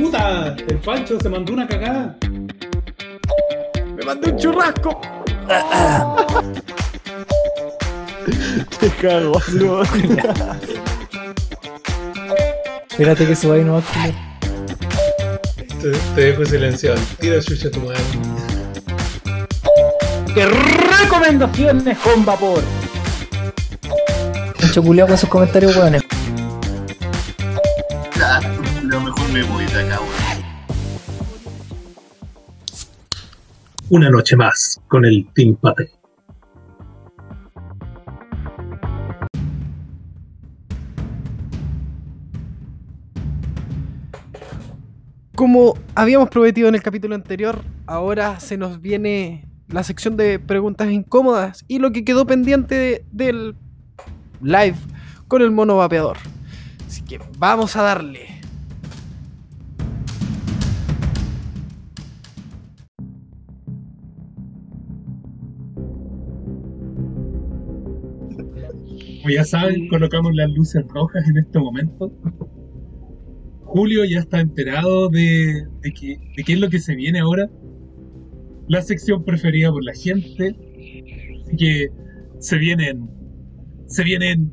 puta! El Pancho se mandó una cagada. ¡Me mandé un churrasco! Te cago, boludo. Espérate que se vaya no. Te, te dejo silenciado. Tira chucha tu madre. ¡Qué recomendaciones con vapor! Pancho culiao con sus comentarios weones. Una noche más con el Team Pate. Como habíamos prometido en el capítulo anterior, ahora se nos viene la sección de preguntas incómodas y lo que quedó pendiente de- del live con el mono vapeador. Así que vamos a darle. Como ya saben, colocamos las luces rojas en este momento. Julio ya está enterado de, de, que, de qué es lo que se viene ahora. La sección preferida por la gente. Así que se vienen. Se vienen.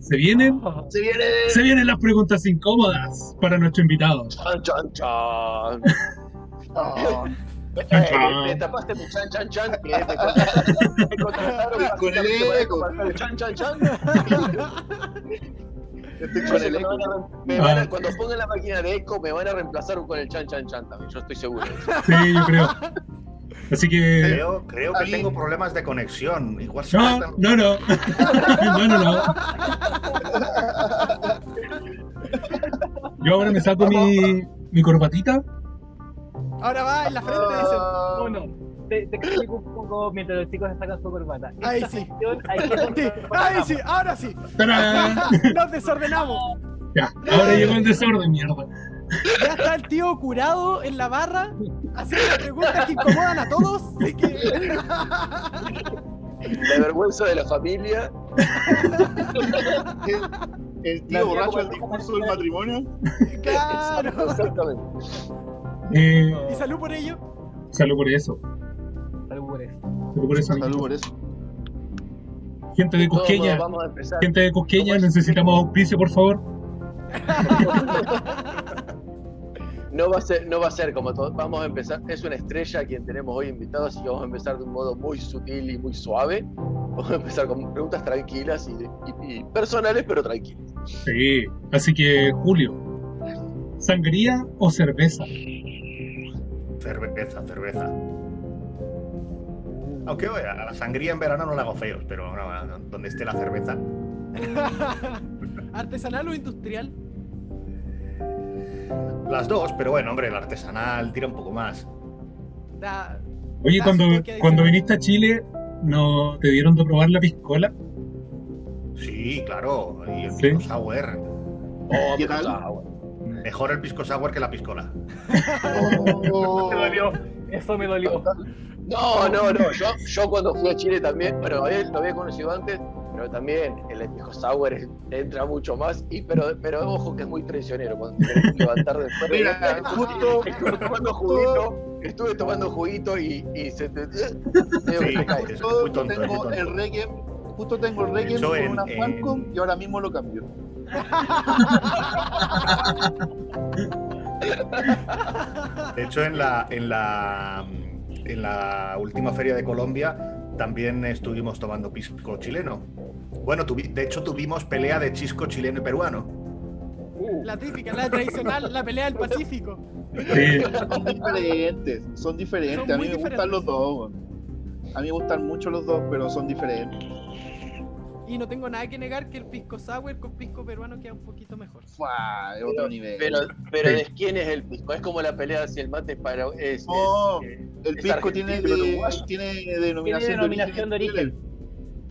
Se vienen. Se viene. Se vienen las preguntas incómodas para nuestro invitado. Chan, chan, chan. Eh, Chan, chan. Me tapaste mi chan, chan, chan. Que me contrataron, me contrataron Con el el Chan, chan, chan. estoy con el eco. van a- me van a- Ah. Cuando pongan la máquina de eco, me van a reemplazar con el chan, chan, chan también. Yo estoy seguro. Sí, yo creo. Así que. Creo, creo que Ahí- tengo problemas de conexión. Igual se No, cortan- no, no. No, no, no. Yo ahora me saco mi, mi corbatita. Ahora va en la frente dicen. Ah, Uno, te, te explico un poco mientras los chicos sacan su corbata. Ahí Esta sí. sección Sí, Ahí sí, ahora sí. ¡Tarán! Nos desordenamos. Ya, ahora llegó el desorden, mierda. Ya está el tío curado en la barra haciendo preguntas que incomodan a todos. Así que... La vergüenza de la familia. El tío borracho al discurso del matrimonio. Claro. Exactamente. Eh, Y salud por ello. salud por eso. Salud por eso. Salud por eso, Salud por eso. Gente de Cusqueña, gente de Cusqueña, necesitamos auspicio, por favor. No va a ser, no va a ser como todo. Vamos a empezar. Es una estrella a quien tenemos hoy invitado, así que vamos a empezar de un modo muy sutil y muy suave. Vamos a empezar con preguntas tranquilas y, y- y personales, pero tranquilas. Sí. Así que, Julio, ¿sangría o cerveza? Cerveza, cerveza. Aunque oye, a la sangría en verano no la hago feos, pero no, donde esté la cerveza. ¿Artesanal o industrial? Las dos, pero bueno, hombre, el artesanal tira un poco más. Da- Oye, da cuando, cuando viniste a Chile, ¿no te dieron de probar la piscola? Sí, claro, y el Sí. pisco sour. Oh, ¿Qué tal? Mejor el pisco sour que la piscola. Oh, Me dolió. Eso me dolió. No, no, no. Yo, yo cuando fui a Chile también, bueno, a él lo había conocido antes, pero también el pisco sour entra mucho más. Y, pero, pero ojo que es muy traicionero cuando te levantar después. de- Mira, justo- estuve tomando juguito, estuve tomando juguito y, y se te. Sí, es justo muy tonto, es muy tengo tonto. el Requiem, justo tengo el hecho, con en- una en- Falcon y ahora mismo lo cambio. De hecho, en la, en la, en la última feria de Colombia también estuvimos tomando pisco chileno. Bueno, tuvi- de hecho tuvimos pelea de chisco chileno y peruano. La típica, la tradicional, la pelea del Pacífico. Sí. Son diferentes, son diferentes. Son a mí me diferentes. gustan los dos. A mí me gustan mucho los dos, pero son diferentes. Y no tengo nada que negar que el pisco sour con pisco peruano queda un poquito mejor. Fua, es otro nivel. Pero, pero Sí. ¿de quién es el pisco? Es como la pelea si el mate es para. Es, No, es, eh, el pisco tiene, de- uruguayo. tiene Tiene denominación, denominación de origen.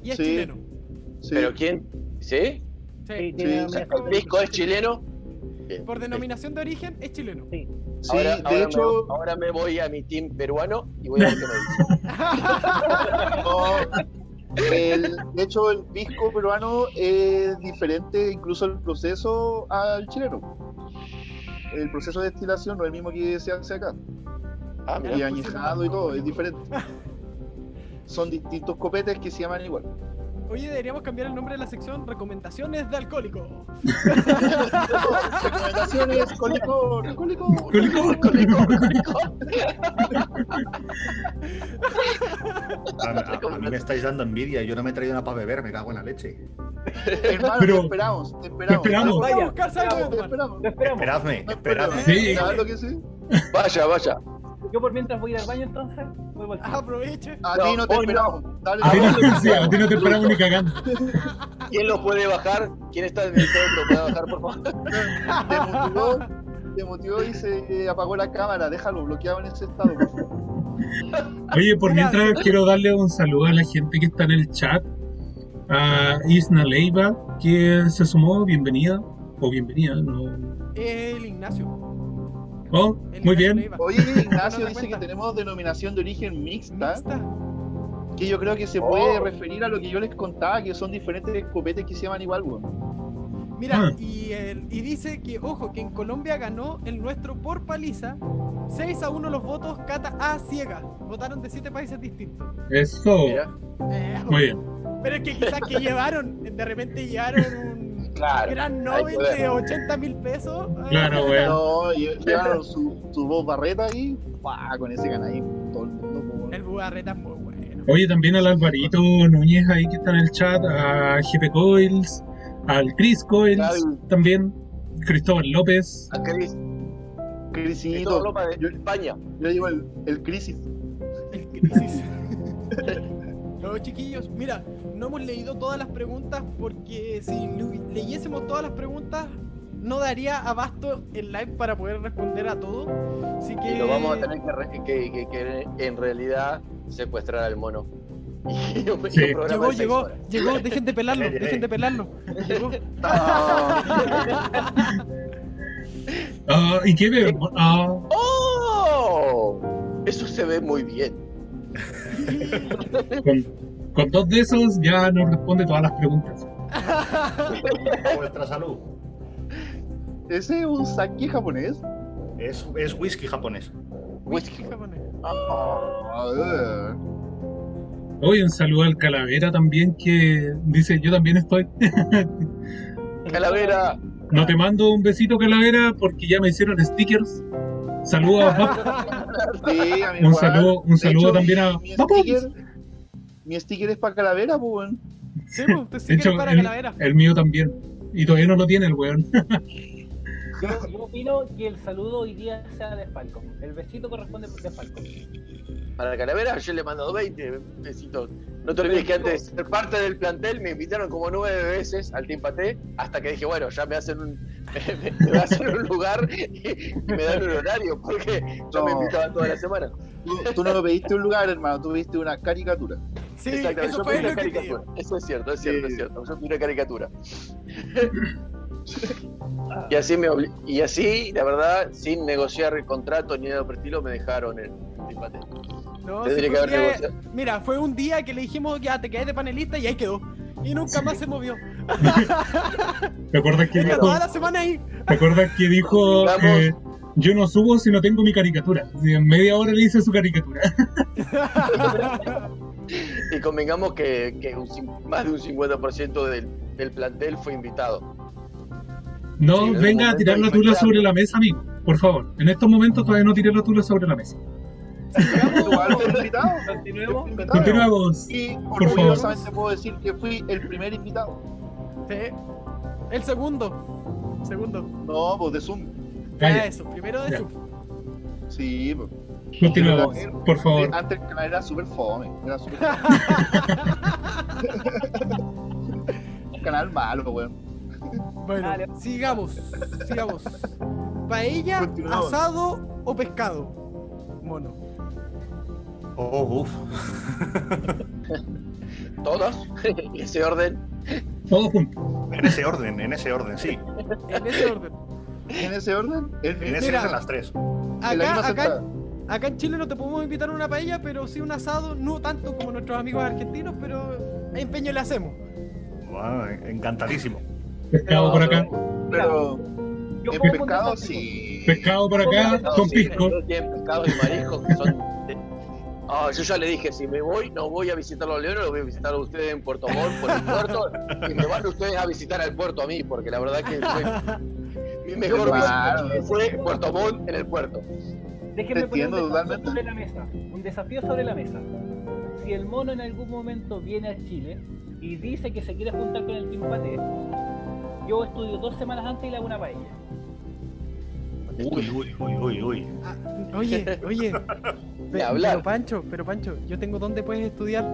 Y es Sí. chileno. Sí. ¿Pero quién? ¿Sí? Sí, Sí. tiene Sí. ¿El denominación de pisco es chileno? Por denominación de origen es chileno. Sí. Sí, ahora, de ahora hecho, me, ahora me voy a mi team peruano y voy a ver qué me dice. no, el- de hecho el pisco peruano es diferente incluso el proceso al chileno. el proceso de destilación no es el mismo que se hace acá. Ah, Y mira. añejado y todo, es diferente. Son distintos copetes que se llaman igual. Oye, deberíamos cambiar el nombre de la sección Recomendaciones de Alcohólico. Recomendaciones. Con licor, con licor. A, mí me estáis dando envidia. Yo no me he traído nada para beber, me cago en la leche. Hermano, Pero- te esperamos, te esperamos. te esperamos. Vaya, Te esperamos. Lo esperamos. Esperadme, esperadme. esperamos. Sí. ¿Sabes lo que sí? Vaya, vaya. Yo por mientras voy al baño entonces, voy vuelta. Ah, Aproveche. A No, ti no te esperamos. Dale, A ti dale. no, sí, a ti no te esperamos ni cagando. ¿Quién lo puede bajar? ¿Quién está en el todo lo puede bajar, por favor? Te motivó, te motivó y se apagó la cámara. Déjalo bloqueado en ese estado, por favor. Oye, por mientras quiero darle un saludo a la gente que está en el chat. A Isna Leiva, que se sumó, bienvenida. O bienvenida, no. El Ignacio. Oh, muy Ignacio bien. Oye, Ignacio dice que tenemos denominación de origen mixta, Mixta. que yo creo que se puede referir a lo que yo les contaba, que son diferentes copetes que se llaman igual, weón. Mira, Ah. y, el- y dice que, ojo, que en Colombia ganó el nuestro por paliza. 6 a 1 los votos, Cata a ciega. Votaron de 7 países distintos. Eso. Eh, Muy bien. pero es que quizás que llevaron, de repente llevaron un claro. ver. de 80 mil pesos. Claro, weón. No, y llevaron su, su voz barreta ahí, pa, con ese canal todo el mundo. El Bugarreta es muy bueno. Oye, también al Alvarito Núñez ahí que está en el chat, a GP Coils, al Chris Coils Claro. también, Cristóbal López. A Cris, Crisito, Cristóbal López de yo, España. yo digo el, el crisis. El crisis. No, chiquillos, mira, no hemos leído todas las preguntas porque si le- leyésemos todas las preguntas no daría abasto el live para poder responder a todo. Así que Y lo vamos a tener que, re- que, que- que en realidad secuestrar al mono. Y un, y Sí. un programa Llegó, llegó, horas. llegó, dejen de pelarlo, dejen de pelarlo. Llegó. Ah, ¿Y qué veo? Ah, ¡Oh! Eso se ve muy bien. Con, con dos de esos ya nos responde todas las preguntas. Vuestra salud. ¿Ese es un sake japonés? Es, es whisky japonés. Whisky. japonés. A ver. Oye, un saludo al Calavera también que dice, yo también estoy. Calavera. No te mando un besito, Calavera, porque ya me hicieron stickers. Saludos a. Sí, a mí Un saludo, un saludo hecho, también a mi, mi Papu. sticker, mi sticker es para calavera, pues, weón. Sí, pues, usted sí De hecho, es para el, calavera. el mío también. Y todavía no lo tiene el weón. Yo, yo opino que el saludo hoy día sea de Falcon. El besito corresponde de Falcon. Para Calavera yo le he mandado 20 besitos. No te olvides que antes de ser parte del plantel me invitaron como nueve veces al Team Paté hasta que dije, bueno, ya me hacen un, me, me hacen un lugar y, y me dan un horario porque yo me invitaban toda la semana. Tú, tú no pediste un lugar, hermano, tú pediste una caricatura. Sí, Exactamente, eso yo fue pedí una que caricatura. Eso es cierto, es cierto, es cierto. Yo pedí una caricatura. y así me obli- y así, la verdad, sin negociar el contrato ni nada por el estilo, me dejaron el Team Paté. No, sí, que día-. Mira, fue un día que le dijimos, ya te quedé de panelista y ahí quedó. Y nunca más se movió. ¿Te acuerdas que dijo, toda la semana ahí. ¿te acuerdas que dijo eh, yo no subo si no tengo mi caricatura? Así, en media hora le hice su caricatura. Y convengamos que, que un cin- más de un 50% del, del plantel fue invitado. No Sí, venga a tirar la tula sobre la mesa, amigo. Por favor. En estos momentos todavía no tiré la tula sobre la mesa. Invitado. Continuemos. Continuamos. Y Por orgullosamente puedo decir que fui el primer invitado. Sí. El segundo. Segundo. No, pues de Zoom. Calla. eso, primero de su. Sí, pues. Continuamos, por favor. Antes el canal era súper fome. Era súper Un canal malo, weón. Bueno, Dale. sigamos. Sigamos. Paella, asado o pescado. Mono. Oh, uff. ¿Todos? ¿En ese orden? Todos juntos. En ese orden, en ese orden, sí. En ese orden. ¿En ese orden? En, En ese Mira. orden las tres. en la Acá, acá, acá en Chile no te podemos invitar a una paella, pero sí un asado, no tanto como nuestros amigos argentinos, pero empeño le hacemos. Bueno, encantadísimo. Pescado por acá. Pero Yo En pescado, sí. Pescado por acá, No, con sí, pisco. pescados y mariscos que son. Ah, yo ya le dije, si me voy, no voy a visitar los leones, los voy a visitar a ustedes en Puerto Montt, por el puerto, y me van ustedes a visitar al puerto a mí, porque la verdad que fue mi mejor Claro. visita fue Puerto Montt en el puerto. Déjenme poner entiendo un desafío totalmente. sobre la mesa. Un desafío sobre la mesa. Si el mono en algún momento viene a Chile y dice que se quiere juntar con el Team Pate, yo estudio dos semanas antes y le hago una paella. Uy, uy, uy, uy, uy. Ah, oye, oye. Pe- hablar. Pero Pancho, pero Pancho, yo tengo dónde puedes estudiar.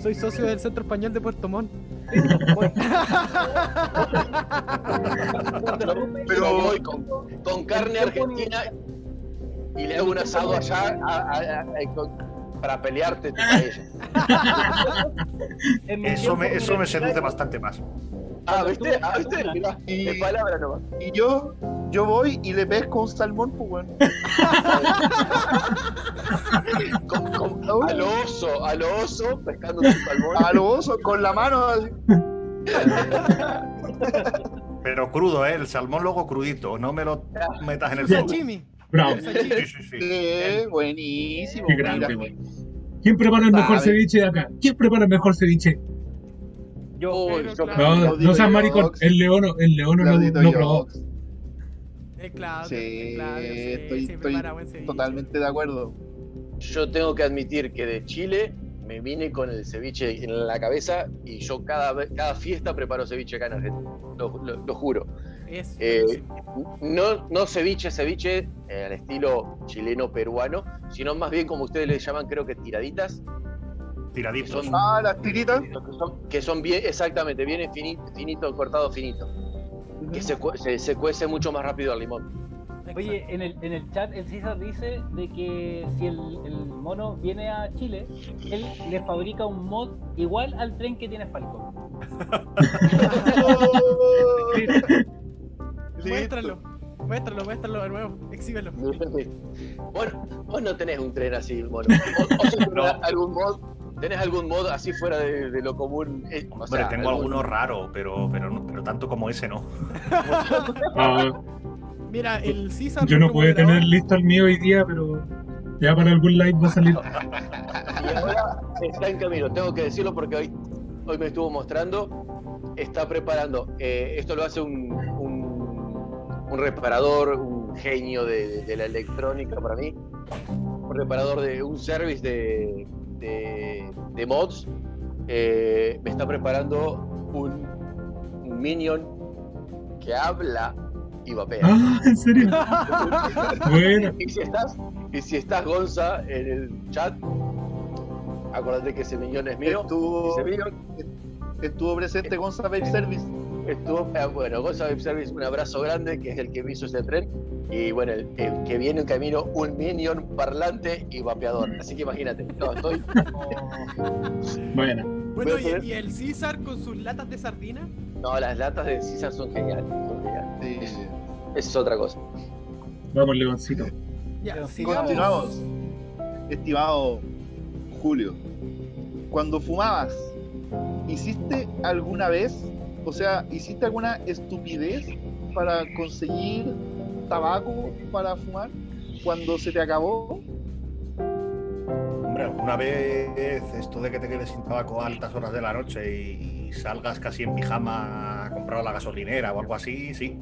Soy socio del Centro Español de Puerto Montt. Pero voy con, con carne argentina y le hago un asado allá a- a- a- con- para pelearte Eso me, eso me seduce bastante más. Ah, ¿viste? Ah, ¿viste? Mirá, Y- de palabra nomás. Y yo, yo voy y le pesco un salmón, pues bueno. Con- con- a lo oso, a lo oso, pescando un salmón. A lo oso, con la mano así. Pero crudo, ¿eh? El salmón luego crudito. No me lo metas en el. Sashimi. Bravo. Sí, sí, sí. Eh, buenísimo. Qué grande. ¿Quién prepara el mejor Sabe. ceviche de acá? ¿Quién prepara el mejor ceviche? Yo. No, Claudito no seas maricón. El leono, el leono no, no probó. El Claudio, Sí, el Claudio, sí, estoy, sí, estoy buen totalmente de acuerdo. Yo tengo que admitir que de Chile me vine con el ceviche en la cabeza y yo cada, cada fiesta preparo ceviche acá en Argentina. Lo, lo- lo juro. Es Eh. No, no ceviche, ceviche eh, al estilo chileno-peruano, sino más bien como ustedes le llaman, creo que tiraditas, Tiraditos. Son- Ah, las tiritas. que son, que son bien, exactamente, bien finito, finito cortado finito, que se, cue- se, se cuece mucho más rápido al limón. Oye, en el, en el chat el César dice de que si el, el mono viene a Chile, él le fabrica un mod igual al tren que tiene Falcon. Muéstralo, muéstralo, muéstralo de nuevo, exhíbelo. Bueno, vos no tenés un tren así, mono. O, o si tenés No. algún mod, tenés algún mod así fuera de, de lo común. eh, o tengo algún- alguno raro, pero, pero, no- pero tanto como ese no. Mira, el César. yo no pude tener listo el mío hoy día, pero ya para algún live va a salir. Y ahora está en camino, tengo que decirlo porque hoy, hoy me estuvo mostrando, está preparando, eh, esto lo hace un, un, un reparador, un genio de, de la electrónica para mí, un reparador de un service de, de, de mods, eh, me está preparando un, un minion que habla y vapea. Ah, ¿en serio? Bueno, Y si estás, y si estás Gonza en el chat, acuérdate que ese minion es mío. Estuvo, Ese minion estuvo presente Gonza Vape Service. Estuvo, bueno, Gonza Web Service, un abrazo grande, que es el que me hizo ese tren. Y bueno, el, el que viene en camino, un minion parlante y vapeador. Así que imagínate, no, estoy. bueno. Bueno, y, y el César con sus latas de sardina. No, las latas de César son geniales. Son geniales. Sí. Esa es otra cosa. Vamos, Leoncito. Ya. Continuamos. Estimado Julio, cuando fumabas, ¿hiciste alguna vez, o sea, hiciste alguna estupidez para conseguir tabaco para fumar cuando se te acabó? Hombre, alguna vez esto de que te quedes sin tabaco a altas horas de la noche y, y salgas casi en pijama a comprar a la gasolinera o algo así, sí.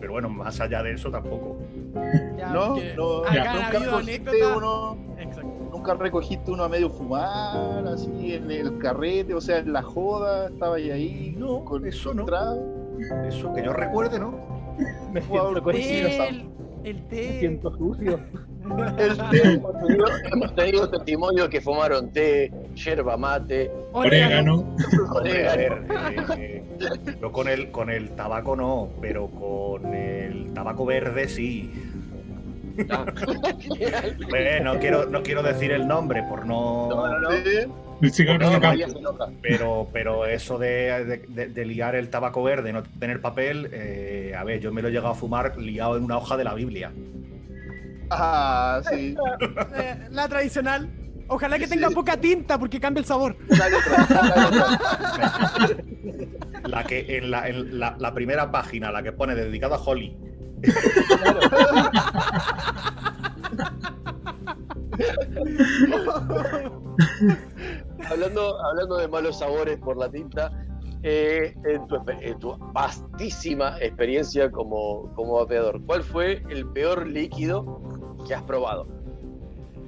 Pero bueno, más allá de eso tampoco. Ya, no, no, nunca habido anécdotas. uno, Exacto. Nunca recogiste uno a medio fumar, así en el carrete, o sea, en la joda, estaba ahí, ahí No, con eso no. Eso que yo recuerde, ¿no? Me siento cohibido, El, el me té. siento sucio. El té, Hemos tenido, hemos tenido testimonios que fumaron té, yerba mate, Orégano. Eh, yo con el, con el tabaco no, pero con el tabaco verde sí. Bueno, no quiero, no quiero decir el nombre por no. No, no. Pero, pero eso de, de- de- de liar el tabaco verde y no tener papel, eh, a ver, yo me lo he llegado a fumar liado en una hoja de la Biblia. Ah, sí. Eh, la tradicional. Ojalá que Sí. tenga poca tinta porque cambia el sabor. Dale otra, dale otra. La que en la, en la, la primera página, la que pone dedicada a Holly, hablando, hablando de malos sabores por la tinta, eh, en, tu, en tu vastísima experiencia como, como vapeador, ¿cuál fue el peor líquido que has probado?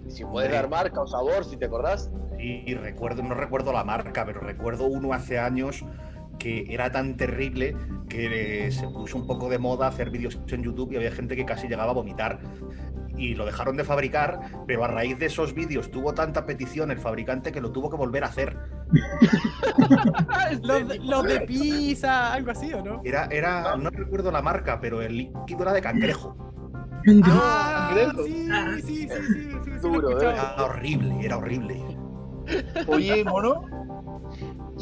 Si puedes dar marca o sabor, si te acordás. Y recuerdo, no recuerdo la marca, pero recuerdo uno hace años que era tan terrible que se puso un poco de moda hacer vídeos en YouTube y había gente que casi llegaba a vomitar. Y lo dejaron de fabricar, pero a raíz de esos vídeos tuvo tanta petición el fabricante que lo tuvo que volver a hacer. Los, de- los de pizza, algo así, ¿o no? Era, era, no recuerdo la marca, pero el líquido era de cangrejo. Ah, cangrejo. sí, sí, sí, sí, sí, sí, lo Duro, ¿eh? Era horrible, era horrible. Oye, mono,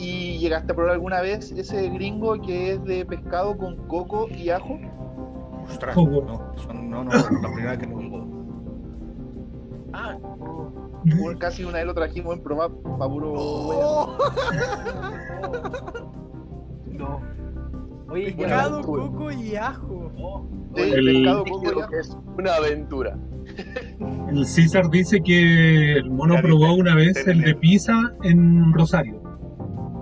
¿y llegaste a probar alguna vez ese gringo que es de pescado con coco y ajo? Ostras, Oh, no, son- no, no, la primera vez que lo digo. Ah, Casi una vez lo trajimos en probar para puro Oh, No. Oye, pescado, coco y ajo. Sí, El pescado, coco y ajo. es una aventura. El César dice que el mono probó una vez el de pizza en Rosario.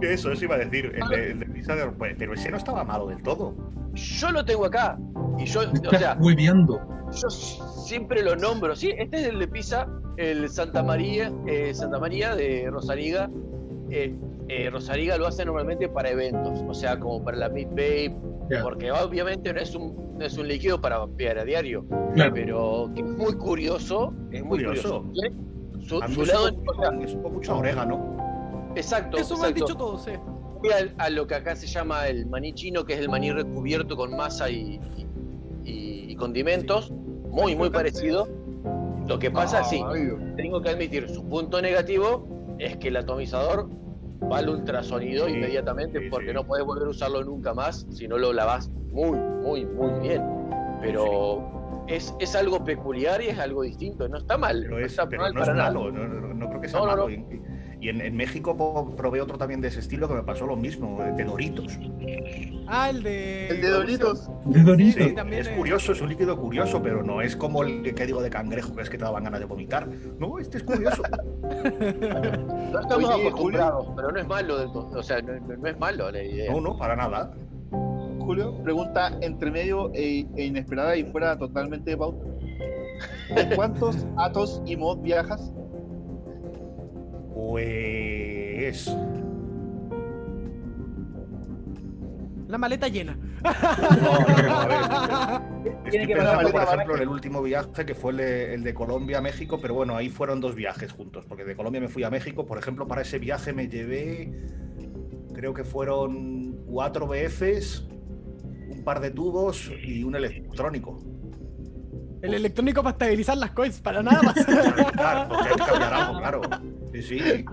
Eso, eso iba a decir, el de, el de pizza de- pues, pero ese no estaba malo del todo. Yo lo tengo acá. Y yo, Me o sea, hueveando. yo siempre lo nombro. Sí, este es el de Pisa, el Santa María, eh, Santa María de Rosariga. Eh, eh, Rosariga lo hace normalmente para eventos, o sea, como para la Meet Babe, Ya. porque obviamente no es un, no es un líquido para vapear a diario, Claro. pero que es muy curioso, es muy Curioso. curioso. Su, lado, supo, o sea, supo mucho orégano. Exacto, Eso me han dicho todos, eh. Fui al- a, lo que acá se llama el maní chino, que es el maní recubierto con masa y, y- y condimentos, muy, muy parecido. Lo que pasa, sí, Ay, tengo que admitir, su punto negativo es que el atomizador va al ultrasonido Sí, inmediatamente sí, porque sí. no puedes volver a usarlo nunca más si no lo lavas muy, muy, muy bien. Pero es, es algo peculiar y es algo distinto, no está mal. Pero, no es, está pero mal no es para nada. malo, no, no- no creo que sea No, no, malo. Y, en, en México probé otro también de ese estilo que me pasó lo mismo, de Doritos. Ah, el de. El de Doritos. De Doritos. Sí, también es es- curioso, es un líquido curioso, pero no es como el que, digo de cangrejo, que es que te daban ganas de vomitar. No, este es curioso. No estamos Oye, acostumbrados, pero no es malo del todo. O sea, no, no- no es malo la idea. No, no, para nada. Julio, pregunta entre medio e, e inesperada y fuera totalmente de pauta. ¿En cuántos atos y mod viajas? Pues. La maleta llena. No, no, a ver, Estoy pensando, por ejemplo, en el último viaje que fue el de, el de Colombia a México, pero bueno, ahí fueron dos viajes juntos, porque de Colombia me fui a México. Por ejemplo, para ese viaje me llevé, creo que fueron cuatro BFs, un par de tubos y un electrónico. El electrónico para estabilizar las coins, para nada más. Claro, porque hay que cambiar algo, claro. Sí, sí.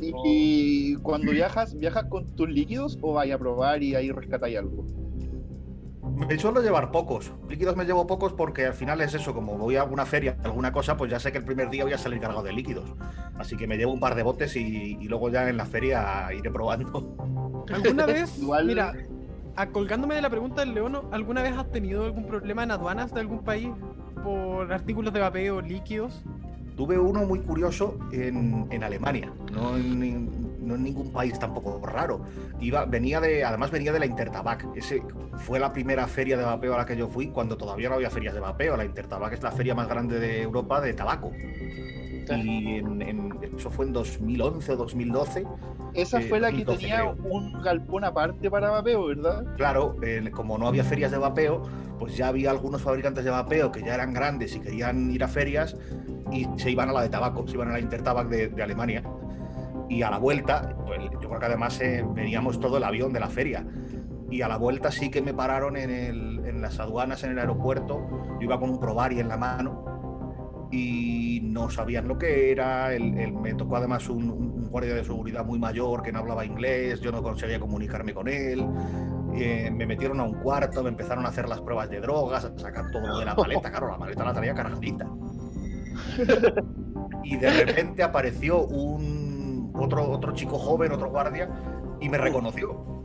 Y, y cuando viajas, ¿viajas con tus líquidos o vais a probar y ahí rescatáis algo? Me suelo llevar pocos. Líquidos me llevo pocos porque al final es eso, como voy a alguna feria, alguna cosa, pues ya sé que el primer día voy a salir cargado de líquidos. Así que me llevo un par de botes y, y luego ya en la feria iré probando. ¿Alguna vez, Igual- mira, acolgándome de la pregunta del Leono, ¿alguna vez has tenido algún problema en aduanas de algún país por artículos de vapeo líquidos? Tuve uno muy curioso en, en Alemania, no en, no en ningún país tampoco raro. Iba, venía de, además venía de la Intertabac. Ese fue la primera feria de vapeo a la que yo fui cuando todavía no había ferias de vapeo. La Intertabac es la feria más grande de Europa de tabaco. Y en- en- eso fue en 2011 o 2012. Esa Eh, fue la que 2012 tenía creo. un galpón aparte para vapeo, ¿verdad? Claro, eh, como no había ferias de vapeo, pues ya había algunos fabricantes de vapeo que ya eran grandes y querían ir a ferias y se iban a la de tabaco, se iban a la Intertabac de, de Alemania. Y a la vuelta, pues, yo creo que además eh, veníamos todo el avión de la feria. Y a la vuelta sí que me pararon en, el- en las aduanas, en el aeropuerto. Yo iba con un Provari en la mano y no sabían lo que era. el- el- me tocó además un, un- un guardia de seguridad muy mayor que no hablaba inglés, yo no conseguía comunicarme con él. Eh, me metieron a un cuarto, me empezaron a hacer las pruebas de drogas, a sacar todo lo de la maleta. Claro, la maleta la traía cargadita. Y de repente apareció un otro, otro chico joven, otro guardia, y me reconoció.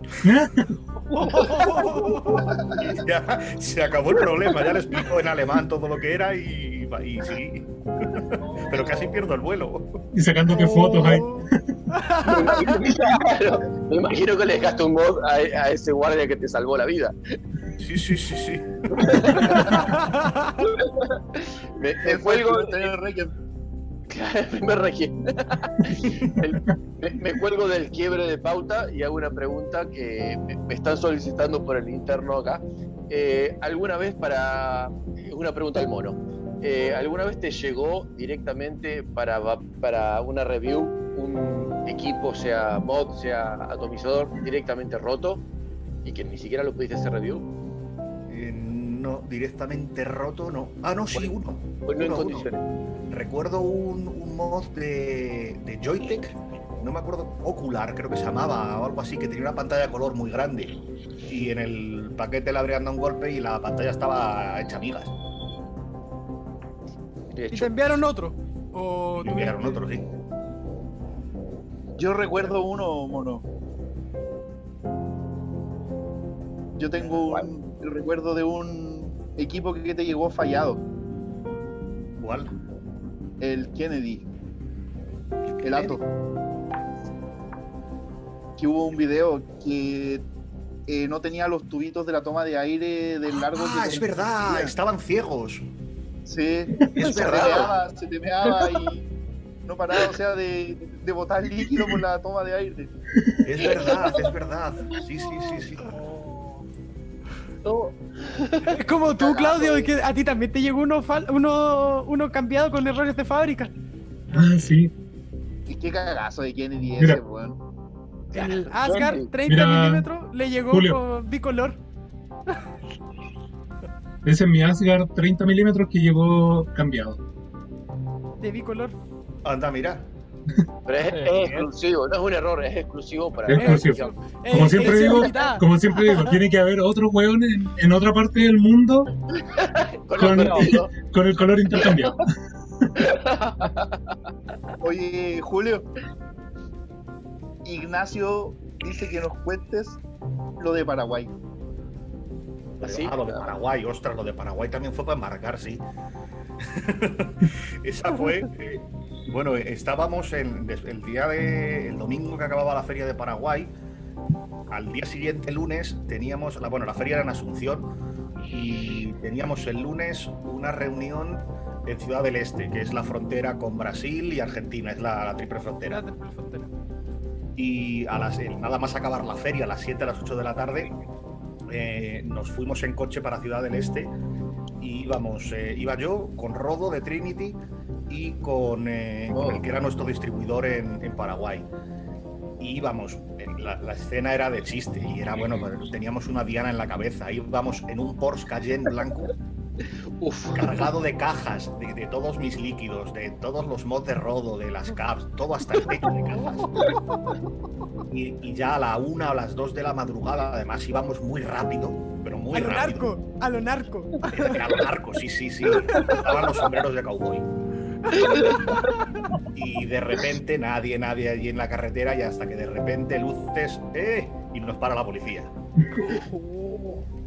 Ya se acabó el problema, ya le explico en alemán todo lo que era y, y sí. Pero casi pierdo el vuelo. Y sacándote fotos ahí. Claro, me imagino que le dejaste un mod a, a ese guardia que te salvó la vida. Sí, sí, sí, sí. Me, me cuelgo. Claro, el primer. El- me, me cuelgo del quiebre de pauta y hago una pregunta que me, me están solicitando por el interno acá. Eh, ¿Alguna vez para. Una pregunta al mono. Eh, ¿Alguna vez te llegó directamente para, para una review un equipo, sea mod, sea atomizador, directamente roto y que ni siquiera lo pudiste hacer review? Eh, no, directamente roto, no. Ah, no, sí, uno. Pues no en Uno, uno. condiciones. Recuerdo un, un mod de, de Joytech, no me acuerdo, Ocular creo que se llamaba o algo así, que tenía una pantalla de color muy grande. Y en el paquete le habrían dado un golpe y la pantalla estaba hecha migas. ¿Y te enviaron otro? ¿O enviaron otro, sí. Yo recuerdo uno, mono. Yo tengo un el recuerdo de un equipo que te llegó fallado, ¿Cuál? el Kennedy, el Ato. Que hubo un video que eh, no tenía los tubitos de la toma de aire del largo Ah, que es verdad, estaban ciegos. Sí, Es se verdad. temeaba, se temeaba y no paraba, o sea, de, de botar líquido por la toma de aire. Es verdad, es verdad. Sí, sí, sí, sí. Es como tú, Claudio, que a ti también te llegó uno, fal- uno, uno cambiado con errores de fábrica. Ah, sí. Y qué cagazo de Kennedy Mira. ese, weón. El Asgard 30 Mira, milímetros le llegó Julio. con bicolor. Ese es mi Asgard 30 milímetros que llegó cambiado. De bicolor. Anda, mira. Pero es, es exclusivo, no es un error, es exclusivo para Es la exclusivo. Eh, Como siempre edición digo, como siempre digo, tiene que haber otro weón en, en otra parte del mundo Con el color intercambiado. Oye, Julio. Ignacio dice que nos cuentes lo de Paraguay. Así. Ah, lo de Paraguay, ostras, lo de Paraguay también fue para embarcar, sí. Esa fue. eh, bueno, estábamos en, el día de. El domingo que acababa la feria de Paraguay. Al día siguiente, lunes, teníamos. La, bueno, la feria era en Asunción. Y teníamos el lunes una reunión en Ciudad del Este, que es la frontera con Brasil y Argentina, es la, la triple frontera. y a las, eh, nada más acabar la feria a las 7 a las 8 de la tarde eh, nos fuimos en coche para Ciudad del Este y íbamos, eh, iba yo con Rodo de Trinity y con, eh, con el que era nuestro distribuidor en, en Paraguay. Y íbamos, eh, la, la escena era de chiste y era bueno, teníamos una diana en la cabeza, íbamos en un Porsche Cayenne blanco Uf, cargado de cajas, de, de todos mis líquidos, de todos los mods de rodo, de las caps, todo hasta el techo de cajas. Y, y ya a la una o las dos de la madrugada, además íbamos muy rápido, pero muy a lo rápido. narco, a lo narco. Era, era lo narco, sí, sí, sí. Estaban los sombreros de cowboy. Y de repente nadie, nadie allí en la carretera y hasta que de repente luces, ¡eh! Y nos para la policía.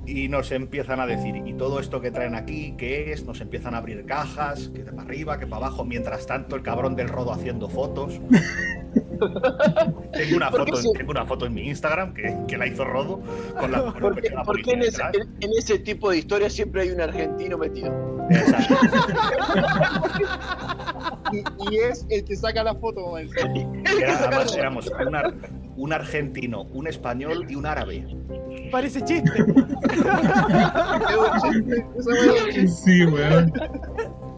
Y nos empiezan a decir, ¿y todo esto que traen aquí qué es? Nos empiezan a abrir cajas, que de para arriba, que para abajo. Mientras tanto, el cabrón del rodo haciendo fotos. tengo, una ¿Por qué foto, tengo una foto en mi Instagram que, que la hizo Rodo con la, con el ¿por coche qué, de la por qué policía en, ese, detrás. en- en ese tipo de historias siempre hay un argentino metido? Exacto. Y, y es el que saca la foto, Marcelo. Era- además éramos un, ar- un argentino, un español y un árabe. Parece chiste. Sí, weón.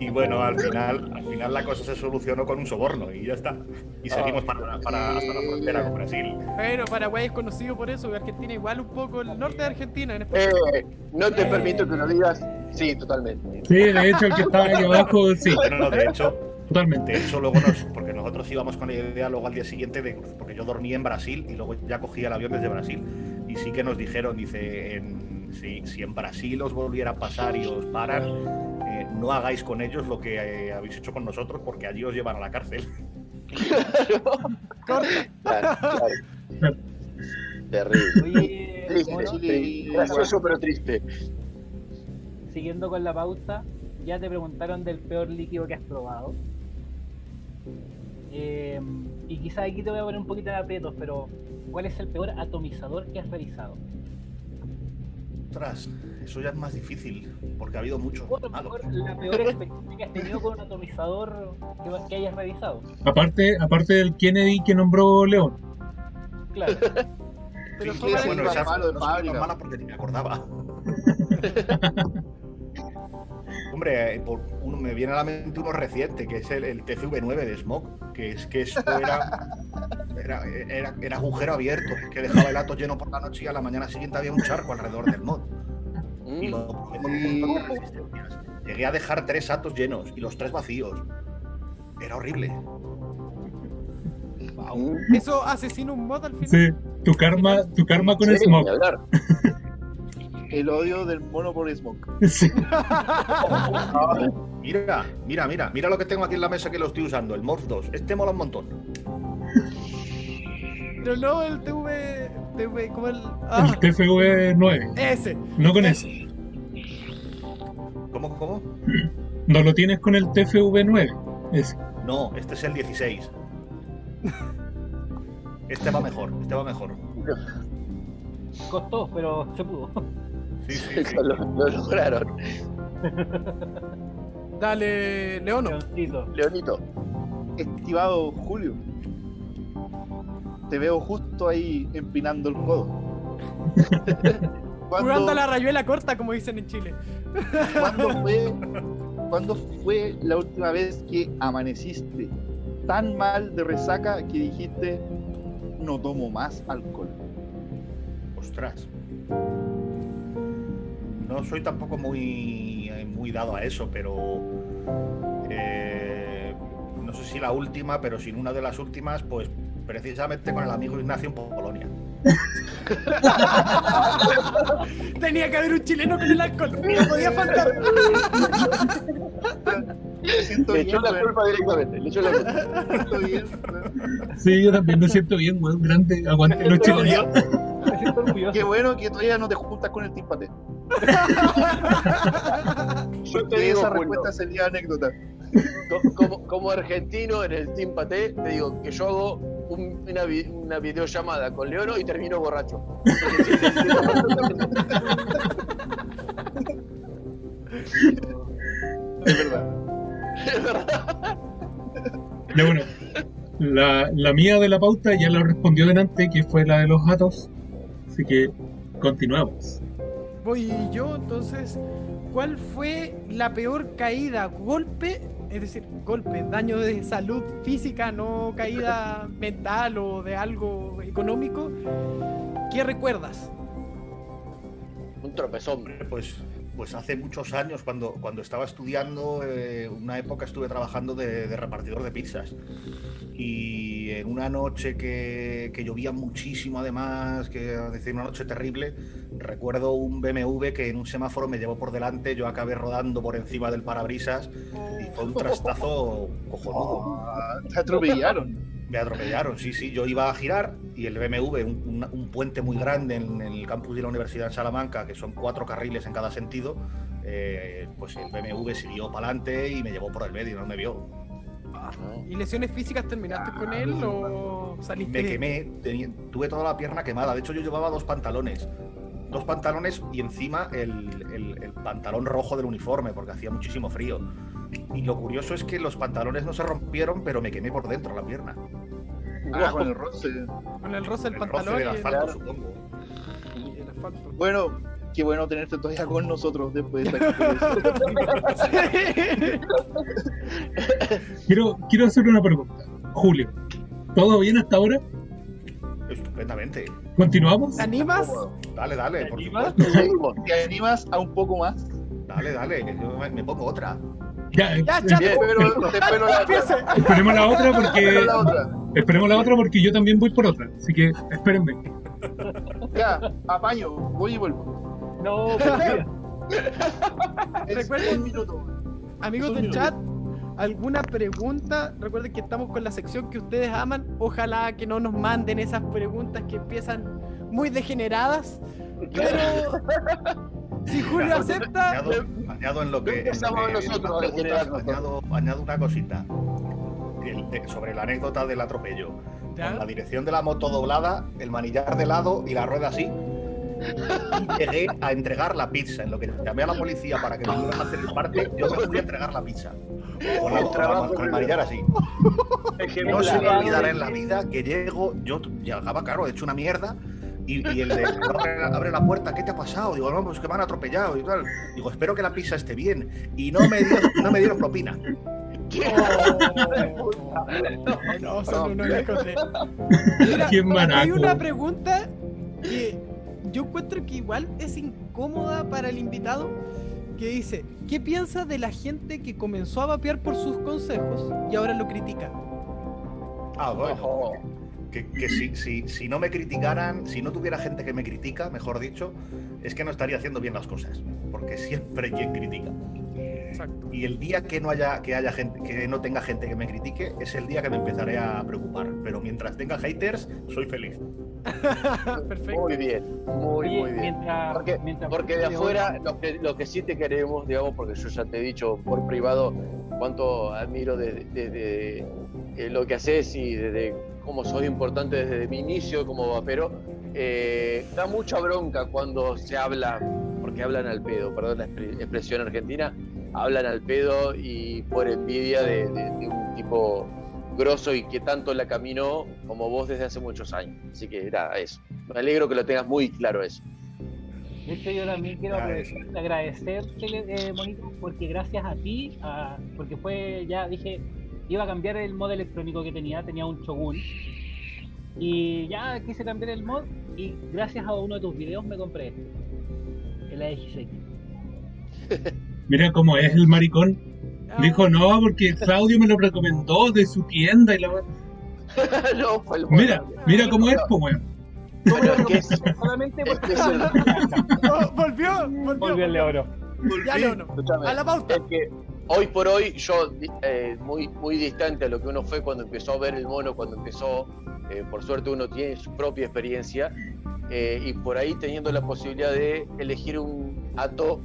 Y bueno, al final, al final la cosa se solucionó con un soborno y ya está. Y seguimos para, para- hasta la frontera con Brasil. Pero Paraguay es conocido por eso, Argentina igual un poco, el norte de Argentina en especial. Eh, no te permito que lo digas. Sí, totalmente. Sí, de hecho, el que estaba ahí abajo, sí, Bueno, no, de hecho, totalmente. de hecho luego nos, porque nosotros íbamos con la idea luego al día siguiente de, porque yo dormía en Brasil y luego ya cogía el avión desde Brasil. Y sí que nos dijeron, dice, en- si, si en Brasil os volviera a pasar y os paran, eh, no hagáis con ellos lo que eh, habéis hecho con nosotros porque allí os llevan a la cárcel. Claro, claro. Terrible. Oye, Triste, Chile- triste. gracioso pero triste. siguiendo con la pauta, ya te preguntaron del peor líquido que has probado. Eh, y quizás aquí te voy a poner un poquito de aprietos, pero ¿cuál es el peor atomizador que has realizado? Ostras, eso ya es más difícil, porque ha habido muchos O a lo malos. mejor la peor experiencia que has tenido con un atomizador que, que hayas realizado. Aparte, aparte del Kennedy que nombró León. Claro. Pero Sí, bueno, esa malo de no fábrica. mala porque ni me acordaba. Hombre, eh, por uno, me viene a la mente uno reciente, que es el, el TCV9 de Smoke, que es que eso era, era, era, era agujero abierto, que dejaba el ato lleno por la noche y a la mañana siguiente había un charco alrededor del mod. Y Mm. lo probé con un montón de resistencias. Llegué a dejar tres atos llenos y los tres vacíos. Era horrible. Wow. Eso asesina un mod al final. Sí, tu karma, tu karma con el Sí, smoke. El odio del mono por Smoke. Sí. Mira, mira, mira, mira lo que tengo aquí en la mesa que lo estoy usando, el Morph 2. Este mola un montón. Pero no el TV. TV como el. El Ah, TFV9. ese. No con ese. ¿Cómo, cómo? No lo tienes con el TFV9. Ese. No, este es el 16. Este va mejor, este va mejor. Costó, pero se pudo. Sí, sí, sí. Lo, lo lograron. Dale, Leono. Leoncito. Leonito. Estimado Julio, te veo justo ahí empinando el codo. ¿Cuándo, Jugando a la rayuela corta, como dicen en Chile. ¿cuándo fue, cuándo fue la última vez que amaneciste tan mal de resaca que dijiste no tomo más alcohol? Ostras. No soy tampoco muy, eh, muy dado a eso, pero. eh, no sé si la última, pero sin una de las últimas, pues precisamente con el amigo Ignacio en Polonia. Tenía que haber un chileno con el alcohol. No podía faltar. Me siento Le bien, echó la culpa directamente. Le echó la culpa. me siento bien. Sí, yo también me siento bien, weón. Grande. Aguante los chilenos. Me siento orgulloso. Qué bueno que todavía no te juntas con el timpate. Yo te Que digo, esa respuesta sería anécdota. Co- como, como argentino en el Team Paté, te digo que yo hago un- una, una videollamada con Leono y termino borracho. Es verdad. Es verdad. Ya bueno. La, la mía de la pauta ya la respondió delante, que fue la de los gatos. Así que continuamos. Voy yo, entonces. ¿Cuál fue la peor caída? ¿Golpe? Es decir, golpe, daño de salud física, no caída mental o de algo económico. ¿Qué recuerdas? Un tropezón. Pues, pues hace muchos años, cuando, cuando estaba estudiando, eh, una época estuve trabajando de, de repartidor de pizzas. Y en una noche que, que llovía muchísimo, además, que decir, una noche terrible, recuerdo un BMW que en un semáforo me llevó por delante, yo acabé rodando por encima del parabrisas y fue un trastazo cojonudo. Ah, te atropellaron. Me atropellaron, sí, sí. Yo iba a girar y el BMW, un, un- un puente muy grande en, en el campus de la Universidad de Salamanca, que son cuatro carriles en cada sentido, eh, pues el BMW se dio para adelante y me llevó por el medio, no me vio. ¿Y lesiones físicas terminaste con él o saliste? Me quemé, tenía- tuve toda la pierna quemada. De hecho, yo llevaba dos pantalones. Dos pantalones y encima el, el- el pantalón rojo del uniforme, porque hacía muchísimo frío. Y lo curioso es que los pantalones no se rompieron, pero me quemé por dentro la pierna. Ah, con el roce. Con el roce del El roce pantalón del y el- asfalto, supongo. y el asfalto. Bueno, qué bueno tenerte todavía con nosotros después de esta. Quiero, quiero hacer una pregunta. Julio, ¿todo bien hasta ahora? Estupendamente. ¿Continuamos? ¿Te animas? Dale, dale, por animas? ¿Te animas a un poco más? Dale, dale, yo me, me pongo otra. Ya, Ya, eh, chato. Bien. Pero te espero la otra. Esperemos la otra porque Espero la otra. esperemos la otra porque yo también voy por otra. Así que espérenme. Ya, apaño, voy y vuelvo. No, pues, Recuerden- un minuto. Amigos del minuto. chat, ¿alguna pregunta? Recuerden que estamos con la sección que ustedes aman. Ojalá que no nos manden esas preguntas que empiezan muy degeneradas. Pero si Julio acepta, Añado, añado en lo que. Empezamos nosotros en a las preguntas, generar añado, añado una cosita. El- de- sobre la anécdota del atropello. ¿Ya? Con la dirección de la moto doblada, el manillar de lado y la rueda así. Y llegué a entregar la pizza. En lo que llamé a la policía para que me fueran a hacer el parte, yo me fui a entregar la pizza. Con, la- con la- con el manillar así. Es que No se me olvidará en la vida que llego, yo llegaba, claro, he hecho una mierda. Y, y el de abre, abre la puerta, ¿qué te ha pasado? Digo, no, pues que me han atropellado y tal. Digo, espero que la pizza esté bien. Y no me dieron, no me dieron propina. No, son unos. Mira, Qué hay una pregunta que yo encuentro que igual es incómoda para el invitado. Que dice: ¿Qué piensa de la gente que comenzó a vapear por sus consejos y ahora lo critica? Ah, bueno. Ojo. Que, que si, si, si no me criticaran, si no tuviera gente que me critica, mejor dicho, es que no estaría haciendo bien las cosas. Porque siempre hay quien critica. Exacto. Y el día que no haya, que haya gente, que no tenga gente que me critique, es el día que me empezaré a preocupar. Pero mientras tenga haters, soy feliz. Perfecto. Muy bien, muy, muy bien. mientras, Porque, mientras- porque de afuera, lo que, lo que sí te queremos, digamos, porque yo ya te he dicho por privado cuánto admiro desde eh, lo que haces y desde cómo sos importante desde mi inicio como vapero, eh, da mucha bronca cuando se habla, porque hablan al pedo, perdón la expre- expresión argentina, hablan al pedo y por envidia de, de- de un tipo grosso y que tanto la caminó como vos desde hace muchos años. Así que era eso. Me alegro que lo tengas muy claro eso. De hecho, yo también quiero de agradecerte, eh, Monito, porque gracias a ti, a- porque fue, ya dije, iba a cambiar el mod electrónico que tenía, tenía un Shogun, y ya quise cambiar el mod, y gracias a uno de tus videos me compré este, el AXX. Mira cómo es el maricón. Dijo no, porque Claudio me lo recomendó de su tienda y la wea. no, fue el Mira, bueno. mira cómo es, pues weón. Es que es- Solamente porque que es el- volvió, volvió. volvió el de oro. Ya, Leono. A la pauta. es que hoy por hoy, yo eh, muy, muy distante a lo que uno fue cuando empezó a ver el mono, cuando empezó, eh, por suerte uno tiene su propia experiencia, eh, y por ahí teniendo la posibilidad de elegir un ato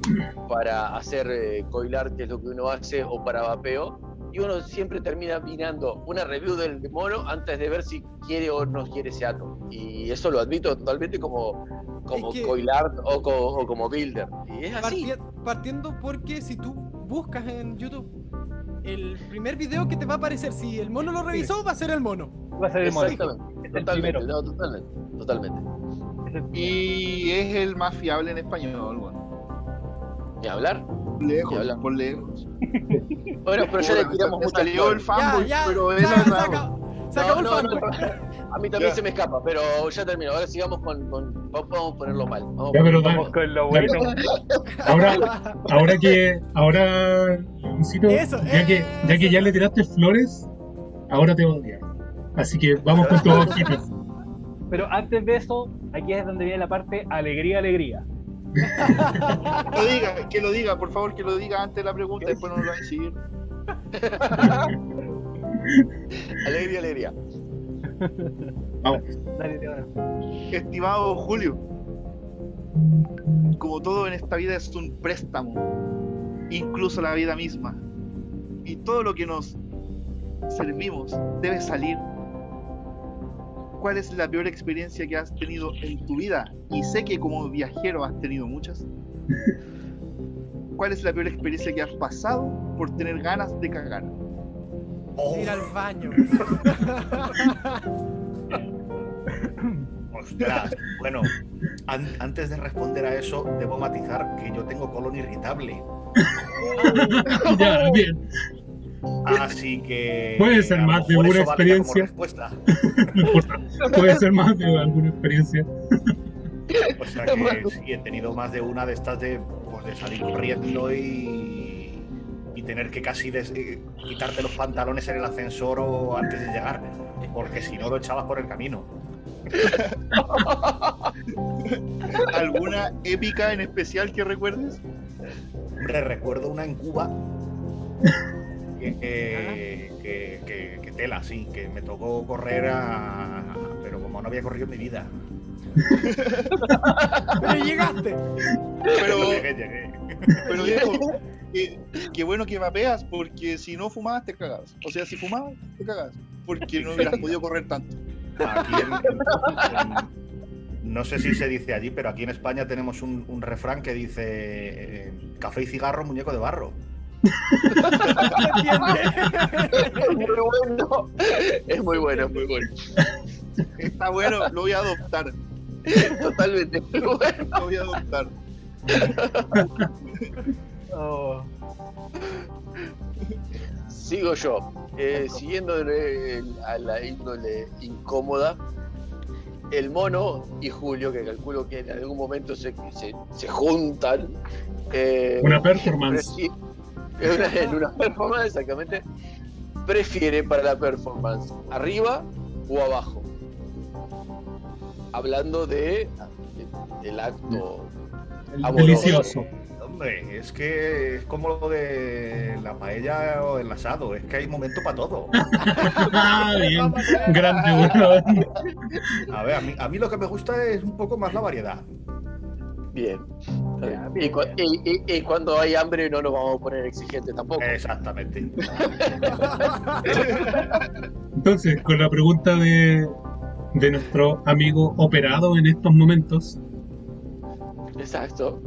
para hacer eh, coilar, que es lo que uno hace, o para vapeo, y uno siempre termina mirando una review del mono antes de ver si quiere o no quiere ese ato. Y eso lo admito totalmente como, como Es que- coilar o, co- o como builder. Y es así. Parti- partiendo porque si tú buscas en YouTube el primer video que te va a aparecer, si el mono lo revisó, va a ser el mono. Va a ser el mono. Exactamente, Es el totalmente, no, totalmente, totalmente. Es el primero. Y es el más fiable en español, bueno. Ni hablar. Lejos, Y hablan. por lejos. Bueno, pero ya le tiramos mucho salió el fanboy, ya, pero es la se verdad. acabó, se acabó el fanboy. A mí también Ya. se me escapa, pero ya terminó. Ahora sigamos con. con- vamos a ponerlo mal. Vamos Ya, a pero Vamos con lo bueno. ahora, ahora que, ahora, Luisito, Eso, ya que, ya que eso. ya le tiraste flores, ahora te odio. Así que vamos con tus hojitas. Pero antes de eso, aquí es donde viene la parte alegría, alegría. Que lo diga, que lo diga, por favor, que lo diga antes de la pregunta, después no lo va a seguir. Alegría, alegría. Vamos. Dale. Estimado Julio, como todo en esta vida es un préstamo, incluso la vida misma, y todo lo que nos servimos debe salir. ¿Cuál es la peor experiencia que has tenido en tu vida? Y sé que como viajero has tenido muchas. ¿Cuál es la peor experiencia que has pasado por tener ganas de cagar? Oh, Ir al baño. ostras. Bueno, an- antes de responder a eso, debo matizar que yo tengo colon irritable. Ya, bien. Así que. Puede ser más de una experiencia. respuesta. No importa. Puede ser más de alguna experiencia. O sea que sí, he tenido más de una de estas de, pues, de salir corriendo y tener que casi des- eh, quitarte los pantalones en el ascensor o antes de llegar, porque si no lo echabas por el camino. ¿Alguna épica en especial que recuerdes? Hombre, recuerdo una en Cuba que, que, que- que- que tela, sí, que me tocó correr a. Pero como no había corrido en mi vida. Pero llegaste. Pero, Llegué, llegué. pero viejo, qué, qué bueno que mapeas, porque si no fumabas te cagabas. O sea, si fumabas te cagabas, porque no hubieras podido correr tanto. Aquí en- en- no sé si se dice allí, pero aquí en España tenemos un, un refrán que dice eh, café y cigarro, muñeco de barro. Es muy bueno. Es muy bueno, es muy bueno. Está bueno, lo voy a adoptar. Totalmente muy bueno. Lo voy a adoptar. Oh, Sigo yo. Eh, siguiendo el- a la índole incómoda, el mono y Julio, que calculo que en algún momento se, se, se juntan. eh, Una performance. en una, en una performance, exactamente. Prefiere para la performance arriba o abajo. Hablando de del acto amoroso. Delicioso. Hombre, es que es como lo de la paella o el asado, es que hay momento para todo. Ah, bien. Grande, weón. A ver, a mí, a mí lo que me gusta es un poco más la variedad. Bien. Ya, Y, bien, cu- bien. y- y- y cuando hay hambre no nos vamos a poner exigentes tampoco. Exactamente. Entonces, con la pregunta de, de nuestro amigo operado en estos momentos, Exacto.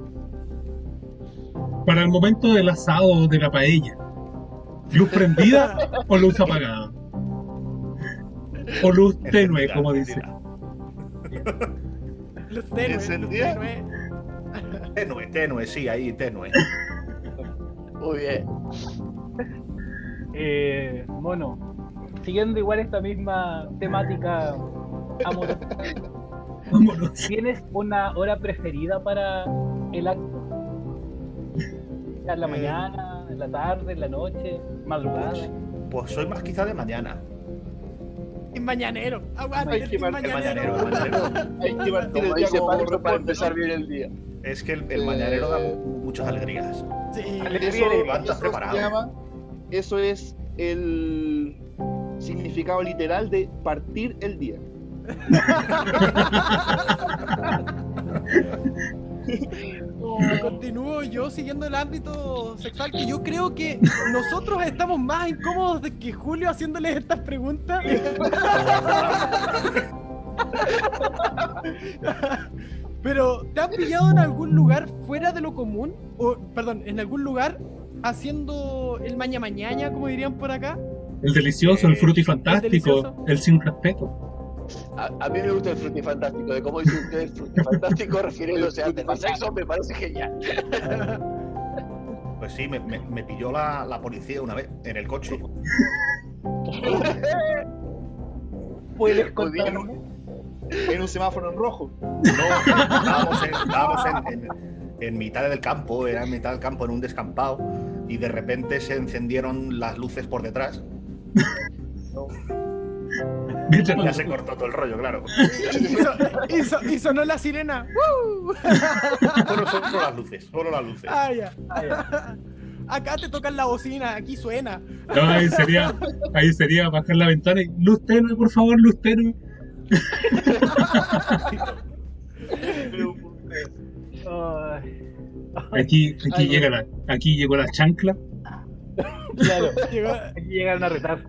Para el momento del asado de la paella, ¿luz prendida o luz apagada? O luz tenue, Encendida, como dice. Luz tenue, tenue. Tenue, tenue, sí, ahí, tenue. Muy bien. Eh, mono, siguiendo igual esta misma temática amorosa, Vámonos. ¿tienes una hora preferida para el acto? ¿En la Eh. mañana, en la tarde, en la noche, madrugada? Pues soy más quizá de mañana. Team mañanero. Aguante, Ay, qué team mal- El mañanero. mañanero, mañanero. Hay que partir Como el día para empezar bien el día. Es que el, el mañanero da mu- muchas alegrías. Sí. Eso, levantas eso preparado. llama, eso es el significado literal de partir el día. Continúo yo siguiendo el ámbito sexual que yo creo que nosotros estamos más incómodos de que Julio haciéndoles estas preguntas. Pero, ¿te han pillado en algún lugar fuera de lo común? O, perdón, en algún lugar haciendo el maña mañana, como dirían por acá. El delicioso, el Eh, frutifantástico, delicioso. el sin respeto. A, a mí me gusta el frutifantástico. De cómo dice usted el frutifantástico refiriéndose a tener sexo, me parece genial. Pues sí, me, me- me pilló la, la policía una vez en el coche. ¿Puedes contarme? En un semáforo en rojo. No, estábamos, en, estábamos en- en- en mitad del campo, era en mitad del campo, en un descampado, y de repente se encendieron las luces por detrás. Mientras- Ya se cortó todo el rollo, claro. Y, so- y so- y sonó la sirena. ¡Woo! Solo, solo las luces, solo las luces. Ah, ya. Acá te tocan la bocina, aquí suena. No, ahí sería, ahí sería bajar la ventana y luz tenue, por favor, luz tenue. Aquí, aquí Ay, llega la, aquí llegó la chancla. claro, Llegó- aquí llegaron a retar.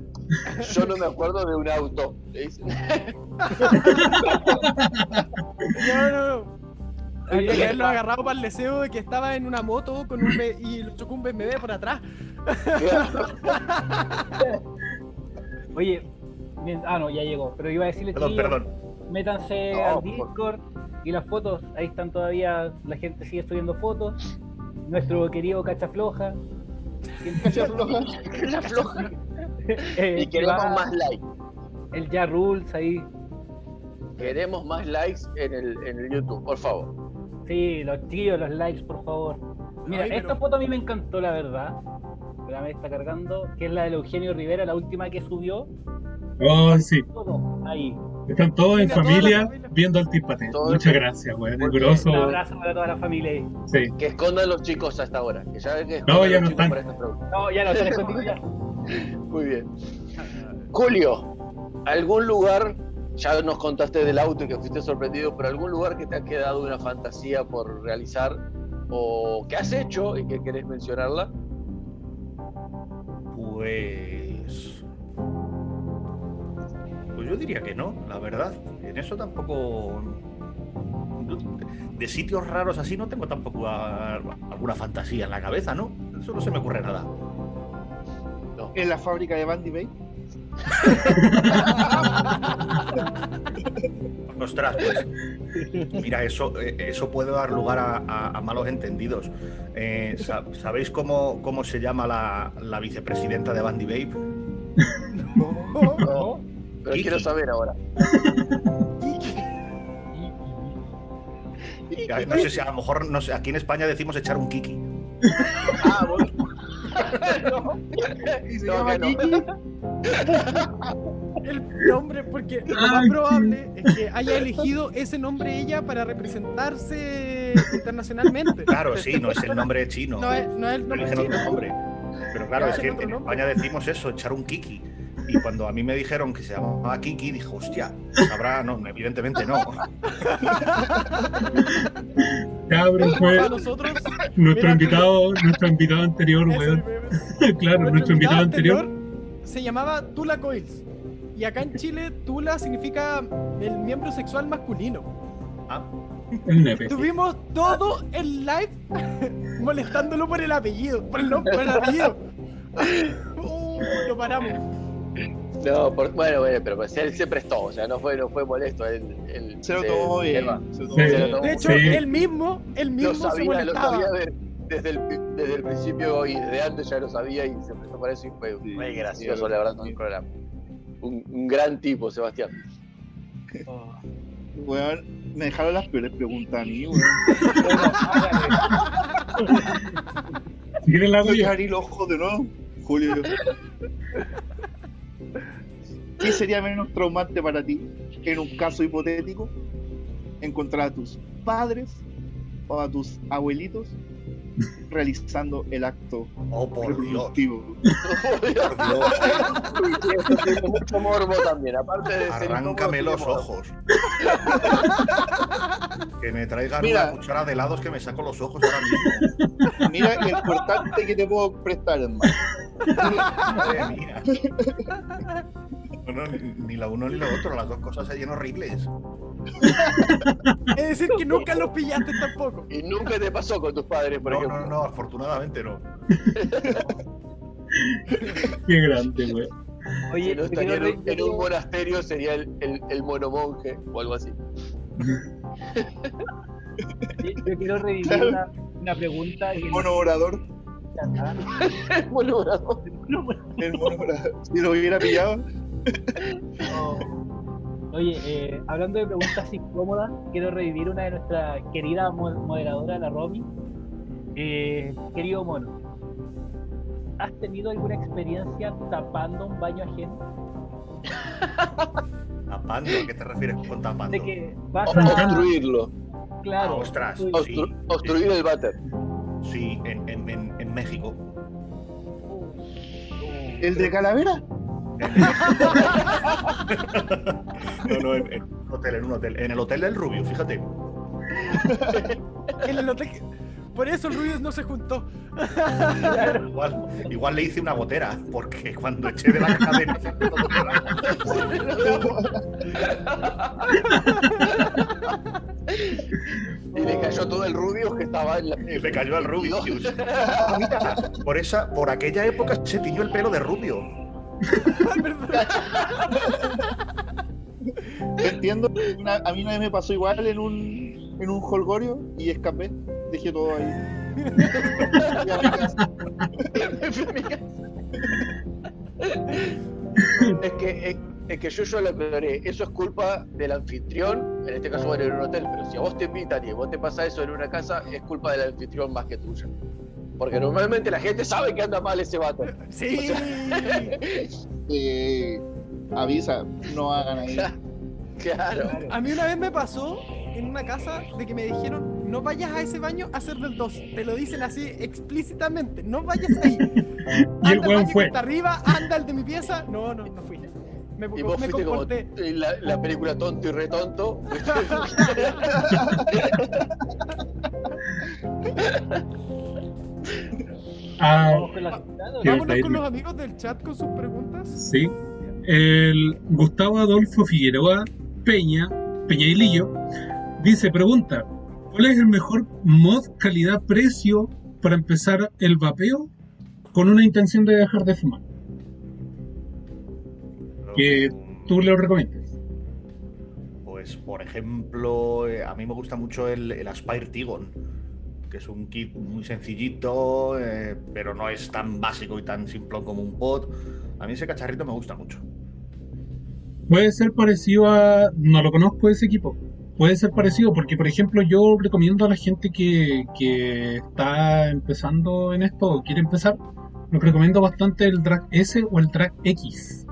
Yo no me acuerdo de un auto. Le dicen, No, no, no. Había que haberlo agarrado para el deseo de que estaba en una moto con un B- y lo chocó un BMW por atrás. Oye, bien- ah, no, ya llegó. Pero iba a decirle, Perdón, perdón. métanse No, al Discord y las fotos. Ahí están todavía, la gente sigue subiendo fotos. Nuestro querido Cachafloja. Cacha floja. Eh, Y queremos más likes. El Ja Rules ahí. Queremos más likes en el, en el YouTube, por favor. Sí, los chiquillos, los likes, por favor. Mira, Ay, pero- esta foto a mí me encantó, la verdad. Espérame, está cargando. Que es la del Eugenio Rivera, la última que subió. Oh, sí. Todo ahí. Están todos en familia familia. viendo al tipate. Muchas el- gracias, grosso. Un abrazo para toda la familia ahí. Sí. Que escondan los chicos hasta ahora. Que ya ven que No, escondan ya los no están. por esta pregunta. No, ya no, están escondidos ya. Muy bien. Julio, ¿algún lugar ya nos contaste del auto y que fuiste sorprendido, pero algún lugar que te ha quedado una fantasía por realizar o que has hecho y que querés mencionarla. Pues. Pues yo diría que no, la verdad. En eso tampoco. De sitios raros así no tengo tampoco alguna fantasía en la cabeza, ¿no? Eso no se me ocurre nada. En la fábrica de Bandy Bay. Ostras, pues. Mira, eso, eh, eso puede dar lugar a, a- a malos entendidos. Eh, sa- ¿Sabéis cómo, cómo se llama la, la vicepresidenta de Bandy Babe? No, pero Kiki. quiero saber ahora. No sé si a lo mejor, no sé, aquí en España decimos echar un kiki. Ah, bueno. No. Y se No, llama que no. Kiki. El nombre, porque lo más probable es que haya elegido ese nombre ella para representarse internacionalmente. Claro, sí, no es el nombre chino. No es, no es el nombre otro chino. nombre. Pero claro, Ya, es que en nombre. España decimos eso, echar un kiki. Y cuando a mí me dijeron que se llamaba Kiki, dijo, hostia, sabrá, no, evidentemente no. Cabrón, fue nosotros, nuestro Mira, invitado, nuestro invitado anterior, weón. Claro, nuestro invitado anterior. se llamaba Tula Coils. Y acá en Chile, Tula significa el miembro sexual masculino. Ah. Tuvimos todo el live molestándolo por el apellido, por el nombre, por el apellido. Uh, lo paramos. No, por- bueno, bueno, pero pues él se prestó, o sea, no fue, no fue molesto. Él, él Se lo tomó bien. él va. Se lo tomó Sí. Se bien. lo tomó De hecho, Sí. él mismo, él mismo lo se sabía, lo molestaba. sabía de- desde, el, desde el principio y desde antes ya lo sabía y se prestó para eso y fue Sí, muy gracioso, sí. la verdad, todo el programa. Un, un gran tipo, Sebastián. Weón, me dejaron las peores preguntas a mí, weón. Si quieren la hago yo. los ojos de nuevo, Julio. ¿Qué sería menos traumante para ti, en un caso hipotético, encontrar a tus padres o a tus abuelitos realizando el acto oh, por Dios. reproductivo? Por Dios. Eso tiene mucho morbo también, aparte de ser Arráncame los ojos. Que me traigan Mira. una cuchara de helados que me saco los ojos ahora mismo. Mira el cortante que te puedo prestar, hermano. Madre mía. No, no, ni, ni lo uno ni lo otro, las dos cosas serían horribles. Es decir, que nunca los pillaste tampoco. Y nunca te pasó con tus padres, por No, ejemplo. no, no, afortunadamente no. Qué grande, weón. Oye, Si no estaría en, un- en un monasterio sería el, el, el monomonje o algo así. yo quiero revivir una, una pregunta El mono orador. El mono orador. El mono orador. Si lo hubiera pillado. Oye, eh, hablando de preguntas incómodas, quiero revivir una de nuestras queridas mo- moderadoras, la Romy. Eh, querido mono, ¿has tenido alguna experiencia tapando un baño ajeno? Tapando, ¿a qué te refieres con tapando? De que vas a. Claro. Ah, ostras. Sí, el váter. Sí, en, en, en, en México. ¿El de Calavera? No, no, en, en un hotel, en un hotel. En el hotel del Rubio, fíjate. En el hotel que- Por eso el Ruiz no se juntó. Igual, igual le hice una gotera, porque cuando eché de la cadena se empezó a Y le cayó todo el rubio que estaba en la. Y le cayó al Rubio. Por esa, por aquella época se tiñó el pelo de rubio. Entiendo. Una- a mí una vez me pasó igual en un, en un holgorio y escapé. Dejé todo ahí. Es que es, es que yo, yo lo aclaré. Eso es culpa del anfitrión. En este caso, bueno, en un hotel. Pero si a vos te invitan y a vos te pasa eso en una casa, es culpa del anfitrión más que tuya. Porque normalmente la gente sabe que anda mal ese vato. Sí. Eh, avisa, no hagan ahí. Claro. A mí una vez me pasó en una casa de que me dijeron, no vayas a ese baño a hacer del 2. Te lo dicen así explícitamente, no vayas ahí. Y el weón fue. está arriba, anda el de mi pieza. No, no, no fui. Me Y vos me fuiste como comporté. la, la película tonto y retonto. Ah. Vámonos con los amigos del chat con sus preguntas. sí. El Gustavo Adolfo Figueroa Peña, Peñailillo, dice, pregunta, ¿cuál es el mejor mod calidad-precio para empezar el vapeo con una intención de dejar de fumar? Que tú le recomiendas. Pues, por ejemplo, eh, a mí me gusta mucho el, el Aspire Tigon, que es un kit muy sencillito, eh, pero no es tan básico y tan simplón como un pod. A mí ese cacharrito me gusta mucho. Puede ser parecido a... No lo conozco ese equipo. Puede ser parecido porque, por ejemplo, yo recomiendo a la gente que, que está empezando en esto o quiere empezar, lo recomiendo bastante el Drag S o el Drag X.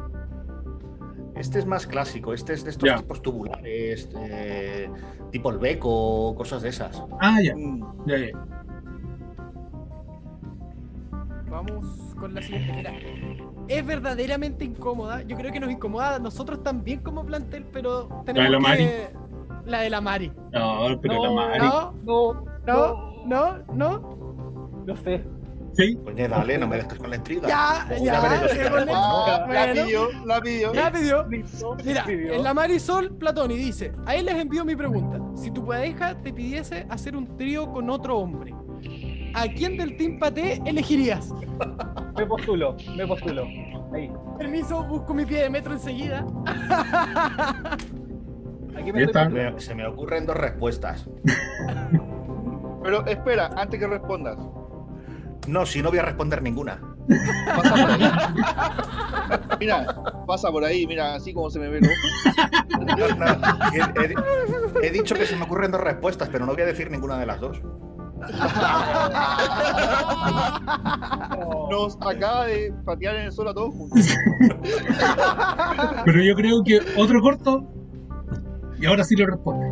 Este es más clásico, este es de estos tipos tubulares, eh, tipo el beco, cosas de esas. Ah, ya, Mm. ya, ya. Vamos con la siguiente. Mira, es verdaderamente incómoda. Yo creo que nos incomoda a nosotros también como plantel, pero tenemos la que... Mari? La de la Mari. No, pero No, la Mari. No, No, no, no, no. no sé. Sí, Oye, dale, no me dejes con la intriga. Ya, Oh, ya. la Bueno. pidió, la pidió. Ya pidió. Listo, Mira, en la Marisol Platoni dice, a él les envío mi pregunta. Si tu pareja te pidiese hacer un trío con otro hombre, ¿a quién del Team Paté elegirías? Me postulo, me postulo. Ahí. Permiso, busco mi pie de metro enseguida. Aquí Ya estoy. Me- se me ocurren dos respuestas. Pero espera, antes que respondas. No, si no voy a responder ninguna. Pasa por ahí. Mira, pasa por ahí, mira, así como se me ve el ojo. No, no, he, he- he dicho que se me ocurren dos respuestas, pero no voy a decir ninguna de las dos. No. Nos acaba de patear en el suelo a todos juntos. pero yo creo que otro corto y ahora sí lo responde.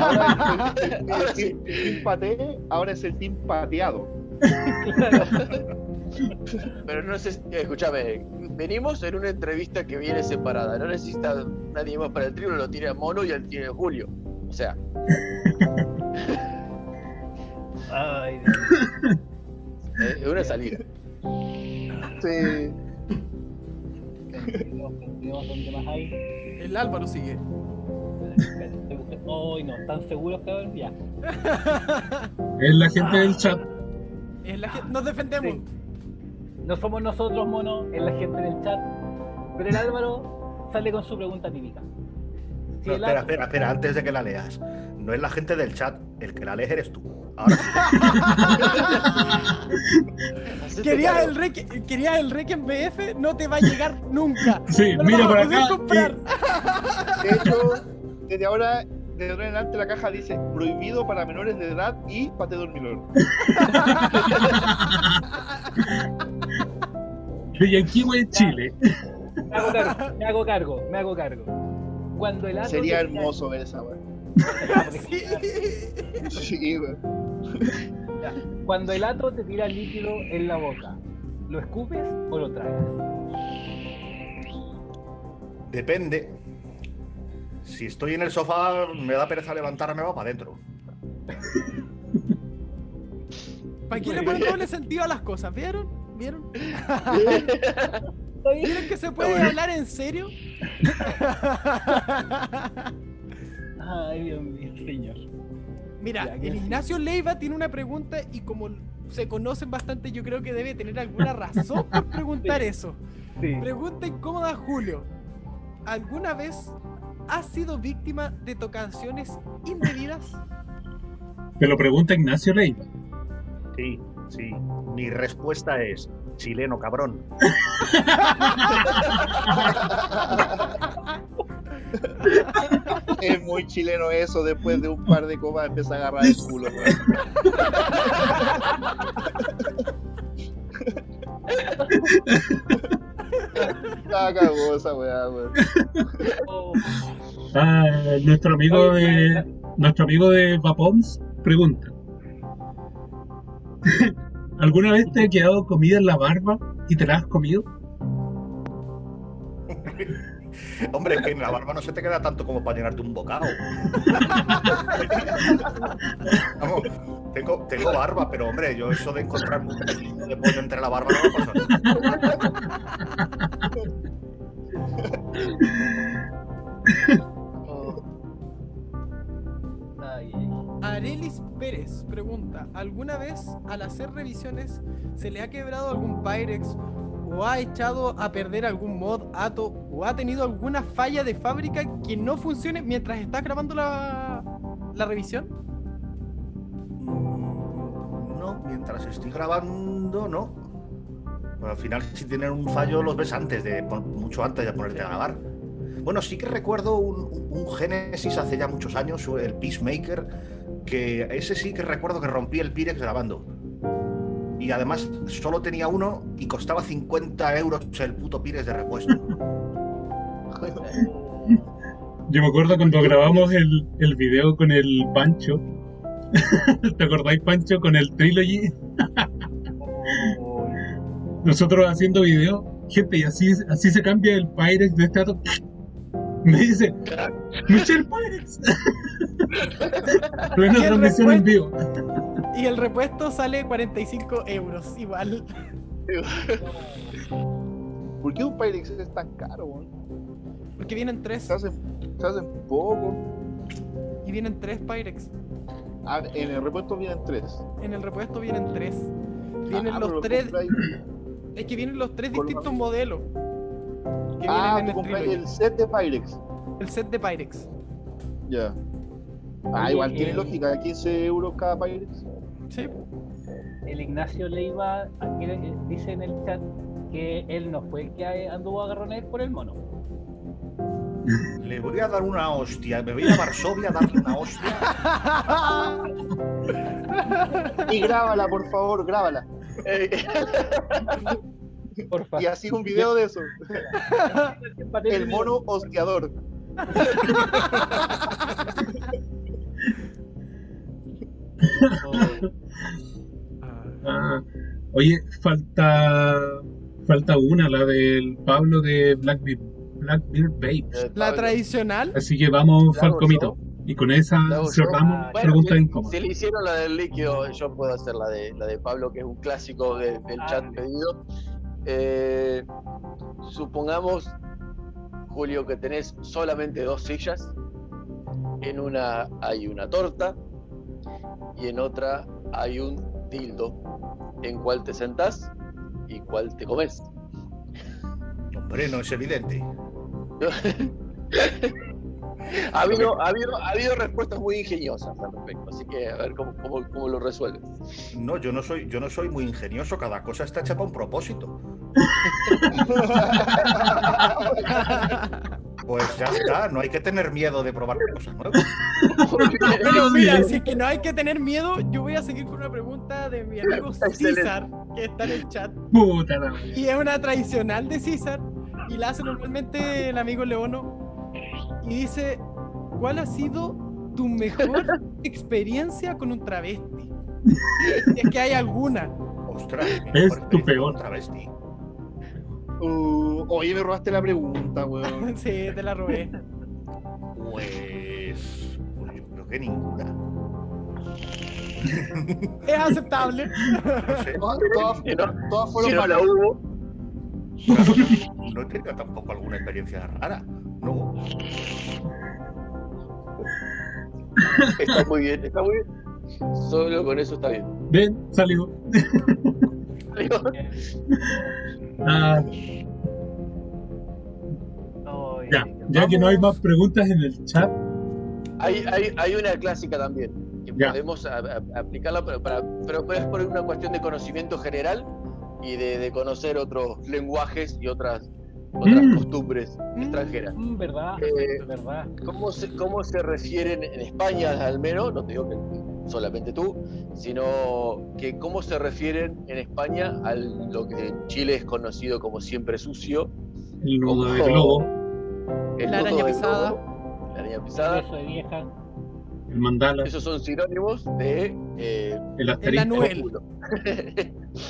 Ahora el, el- el- el- el team paté, ahora es el team pateado. Pero no sé, si- escúchame, venimos en una entrevista que viene separada. No necesita nadie más para el trío, lo tiene a Mono y él tiene a Julio. O sea, Ay, es una salida. Sí. Continuemos, continuemos, ¿dónde más hay? El Álvaro sigue. Ay, no, ¿están seguros, cabrón? Ya. Es la gente del chat. Es la que- Nos defendemos. Sí. No somos nosotros, mono, es la gente del chat. Pero el Álvaro sale con su pregunta típica. Si No, el espera, espera, espera, antes de que la leas. No es la gente del chat, el que la lees eres tú. Ahora sí. Querías el, rec querías el rec en BF, no te va a llegar nunca. Sí, No lo mira vas a para poder acá. comprar. De hecho, desde ahora, desde ahora en adelante la caja dice prohibido para menores de edad y pate dormilón. y- De Yanquiwe en Chile. Me hago cargo, me hago cargo, me hago cargo. Cuando el Sería hermoso ver esa weá. Sí. Sí. Cuando el ato te tira líquido en la boca, ¿lo escupes o lo tragas? Depende. Si estoy en el sofá, me da pereza levantarme, va para adentro. ¿Para qué le ponen doble sentido a las cosas? ¿Vieron? ¿Vieron? ¿Vieron que se puede hablar en serio? Ay, Dios mío, señor. Mira, Ya, ¿qué el? Ignacio Leiva tiene una pregunta y como se conocen bastante, yo creo que debe tener alguna razón por preguntar Sí. eso. Sí. Pregunta incómoda, Julio. ¿Alguna vez has sido víctima de tocaciones indebidas? Te lo pregunta Ignacio Leiva. Sí, sí. Mi respuesta es chileno, cabrón. Es muy chileno eso, después de un par de copas empieza a agarrar el culo. La cagó esa weá, weón. Ah, nuestro amigo Oye, de nuestro amigo de Vapoms pregunta. ¿Alguna vez te ha quedado comida en la barba y te la has comido? Hombre, es que en la barba no se te queda tanto como para llenarte un bocado. Vamos, tengo, tengo barba, pero hombre, yo eso de encontrar un pelito de pollo entre la barba no me pasa. Ay. Arelis Pérez pregunta, ¿alguna vez al hacer revisiones se le ha quebrado algún Pyrex o ha echado a perder algún mod, ato o ha tenido alguna falla de fábrica que no funcione mientras estás grabando la, la revisión? Mm, No, mientras estoy grabando, no. Pero al final, si tienen un fallo, los ves antes de mucho antes de ponerte a grabar. Bueno, sí que recuerdo un, un Genesis hace ya muchos años, el Peacemaker, que ese sí que recuerdo que rompí el Pirex grabando. Y además solo tenía uno y costaba 50 euros el puto Pirex de repuesto. Yo me acuerdo cuando grabamos el, el video con el Pancho. ¿Te acordáis, Pancho, con el Trilogy? Nosotros haciendo video, gente, y así, así se cambia el Pyrex de este. Me dice, Michelle Pyrex. Plena Y el transmisión en vivo. Y el repuesto sale 45 euros, igual. ¿Por qué un Pyrex es tan caro, weón? Porque vienen tres. Se hacen, se hacen poco. Y vienen tres Pyrex. Ah, en el repuesto vienen tres. En el repuesto vienen tres. Vienen Ah, los pero tres. compráis- Es que vienen los tres distintos modelos. Que Ah, en el el set de Pyrex. El set de Pyrex. Ya. Ah, Oye, igual tiene eh, lógica, 15 euros cada Pyrex. Sí. El Ignacio Leiva aquí, eh, dice en el chat que él no fue el que anduvo a agarrones por el mono. Le voy a dar una hostia. Me voy a Varsovia a darle una hostia. Y grábala, por favor, grábala. Porfa. Y así un video de eso. El mono hostiador. Ah, oye, falta falta una, la del Pablo de Blackbeard, Blackbeard Babes. eh, La tradicional. Así que vamos, ¿La hago Falcomito. Y con esa cerramos Bueno, preguntas si- incómodas. Si le hicieron la del líquido, yo puedo hacer la de, la de Pablo, que es un clásico de- del Ah, chat pedido. Eh, supongamos, Julio, que tenés solamente dos sillas. En una hay una torta y en otra hay un dildo. ¿En cuál te sentás y cuál te comes? Hombre, no es evidente. ha, habido, ha, habido, ha habido respuestas muy ingeniosas al respecto, así que a ver cómo, cómo, cómo lo resuelves. No, yo no soy, yo no soy muy ingenioso. Cada cosa está hecha para un propósito. Pues ya está. No hay que tener miedo de probar cosas nuevas. Pero mira, si es que no hay que tener miedo, yo voy a seguir con una pregunta de mi amigo. César, que está en el chat. Puta la Y es una tradicional de César. Y la hace normalmente el amigo Leono. Y dice: ¿Cuál ha sido tu mejor experiencia con un travesti? Si es que hay alguna. Ostras, Es tu peor. travesti. Uh, oye, me robaste la pregunta, weón. Sí, te la robé. Pues, pues yo creo que ninguna. Es aceptable. No sé. Todas, todas- Si no, todas fueron si no la malas. hubo, No tenido tampoco alguna experiencia rara. No. está muy bien, está muy bien. Solo con eso está bien. Ven, salió. Ah, Ay, ya, ya que no hay más preguntas en el chat, Hay, hay, hay una clásica también, que Ya. podemos a- a- aplicarla, pero, para, pero es por una cuestión de conocimiento general y de, de conocer otros lenguajes y otras, otras Mm. costumbres extranjeras. Mm, ¿Verdad? Eh, ¿Verdad? ¿Cómo se, ¿Cómo se refieren en España al menos? No te digo que solamente tú, sino que cómo se refieren en España a lo que en Chile es conocido como siempre sucio, el nudo de globo, el La araña globo, la araña pesada. Beso de vieja. el mandala, Esos son sinónimos de eh, el El asterisco.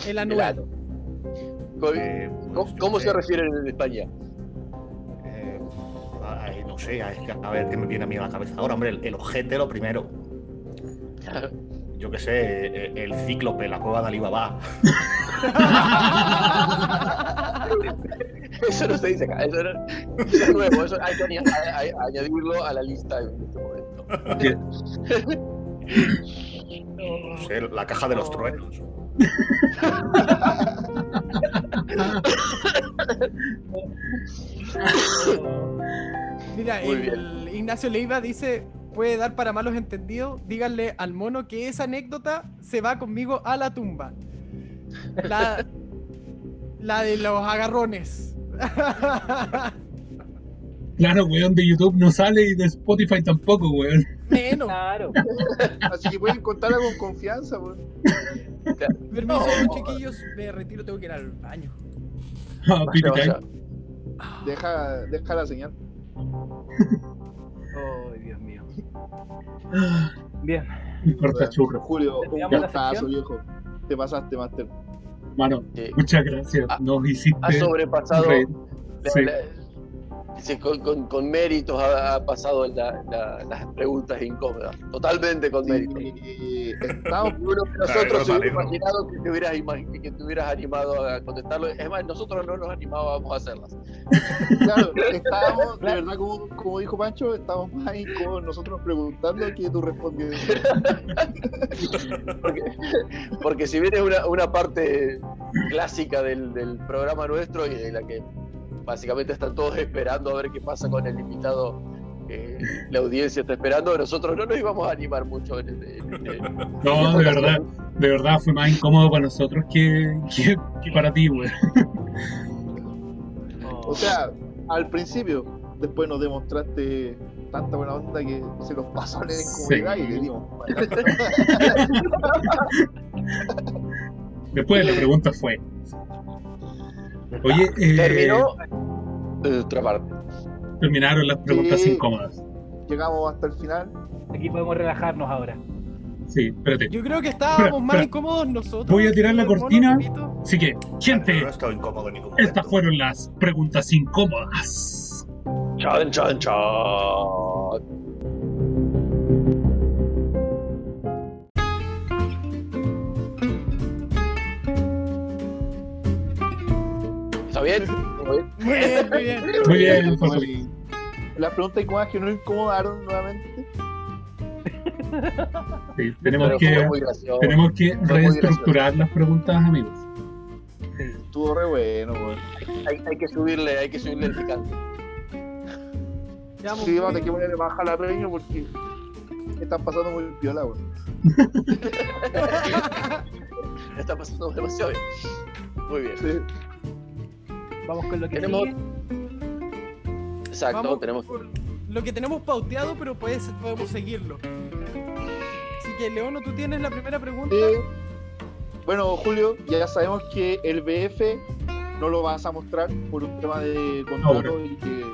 El El anuel. ano. Co- Eh, pues ¿Cómo, se sé. refieren en España? Eh, sé, es que a ver qué me viene a mí a la cabeza ahora, hombre, el, el ojete lo primero. Yo qué sé, el, el cíclope, la cueva de Alibaba. Eso no se dice acá, eso, no- eso es nuevo, eso hay que aña- a- a- añadirlo a la lista en este momento. No sé, la caja de los truenos. Mira, Muy el Ignacio Leiva dice, puede dar para malos entendidos, díganle al mono que esa anécdota se va conmigo a la tumba. La, la de los agarrones. Claro, weón, de YouTube no sale y de Spotify tampoco, weón. Menos. Claro. Así que pueden contarla con confianza, weón. Permiso, chiquillos, me retiro, tengo que ir al baño. Ah, Vaya, Pipi vaya. Time. Deja, deja la señal. Oh, Dios mío. Ah, Bien. Un cortachurro. Julio, un gustazo, viejo. Te pasaste, Master. Mano, Sí. muchas gracias. Ah, Nos hiciste Ha sobrepasado la- Sí. la- con, con- con méritos ha, ha pasado la- la- las preguntas incómodas. Totalmente con méritos. Y estamos de Claro, nosotros se hubiera imaginado que te, hubieras que te hubieras animado a contestarlo. Es más, nosotros no nos animábamos a hacerlas. Claro, estábamos, de verdad, como, como dijo Pancho, estábamos más incómodos nosotros preguntando que tú respondiendo. Porque, porque si bien es una, una parte clásica del, del programa nuestro y de la que básicamente están todos esperando a ver qué pasa con el invitado, la audiencia está esperando, nosotros no nos íbamos a animar mucho en, este- en- en- No, de verdad, de verdad fue más incómodo para nosotros que, que, que para ti, weón. O sea, al principio, después nos demostraste tanta buena onda que se nos pasó la incomodidad y le dimos. Después la pregunta fue. Oye, eh, terminó eh, otra parte. terminaron las preguntas Sí. incómodas. Llegamos hasta el final. Aquí podemos relajarnos ahora. Sí, espérate. Yo creo que estábamos Espera, más espera. incómodos nosotros. Voy a tirar la mono, cortina. Pepito. Así que, No gente, he estado incómodo en ningún estas fueron las preguntas incómodas. Chan, chan, chan. ¿Está bien? Muy bien, muy bien. Muy bien, Muy bien. Las preguntas incómodas que nos incomodaron nuevamente. Sí, tenemos Pero que, tenemos que reestructurar las preguntas, amigos. Estuvo re bueno, weón. Hay, hay que subirle, hay que subirle el picante. Llevamos Sí, vamos a tener que ponerle más jalapeño porque están pasando muy piola, weón. Está pasando demasiado bien. Muy bien. Sí. Vamos con lo que Tenemos- sigue. Exacto, Vamos tenemos. por lo que tenemos pauteado, pero puedes, podemos seguirlo. Así que, Leono, tú tienes la primera pregunta. Eh, bueno, Julio, ya sabemos que el BF no lo vas a mostrar por un tema de contrato y que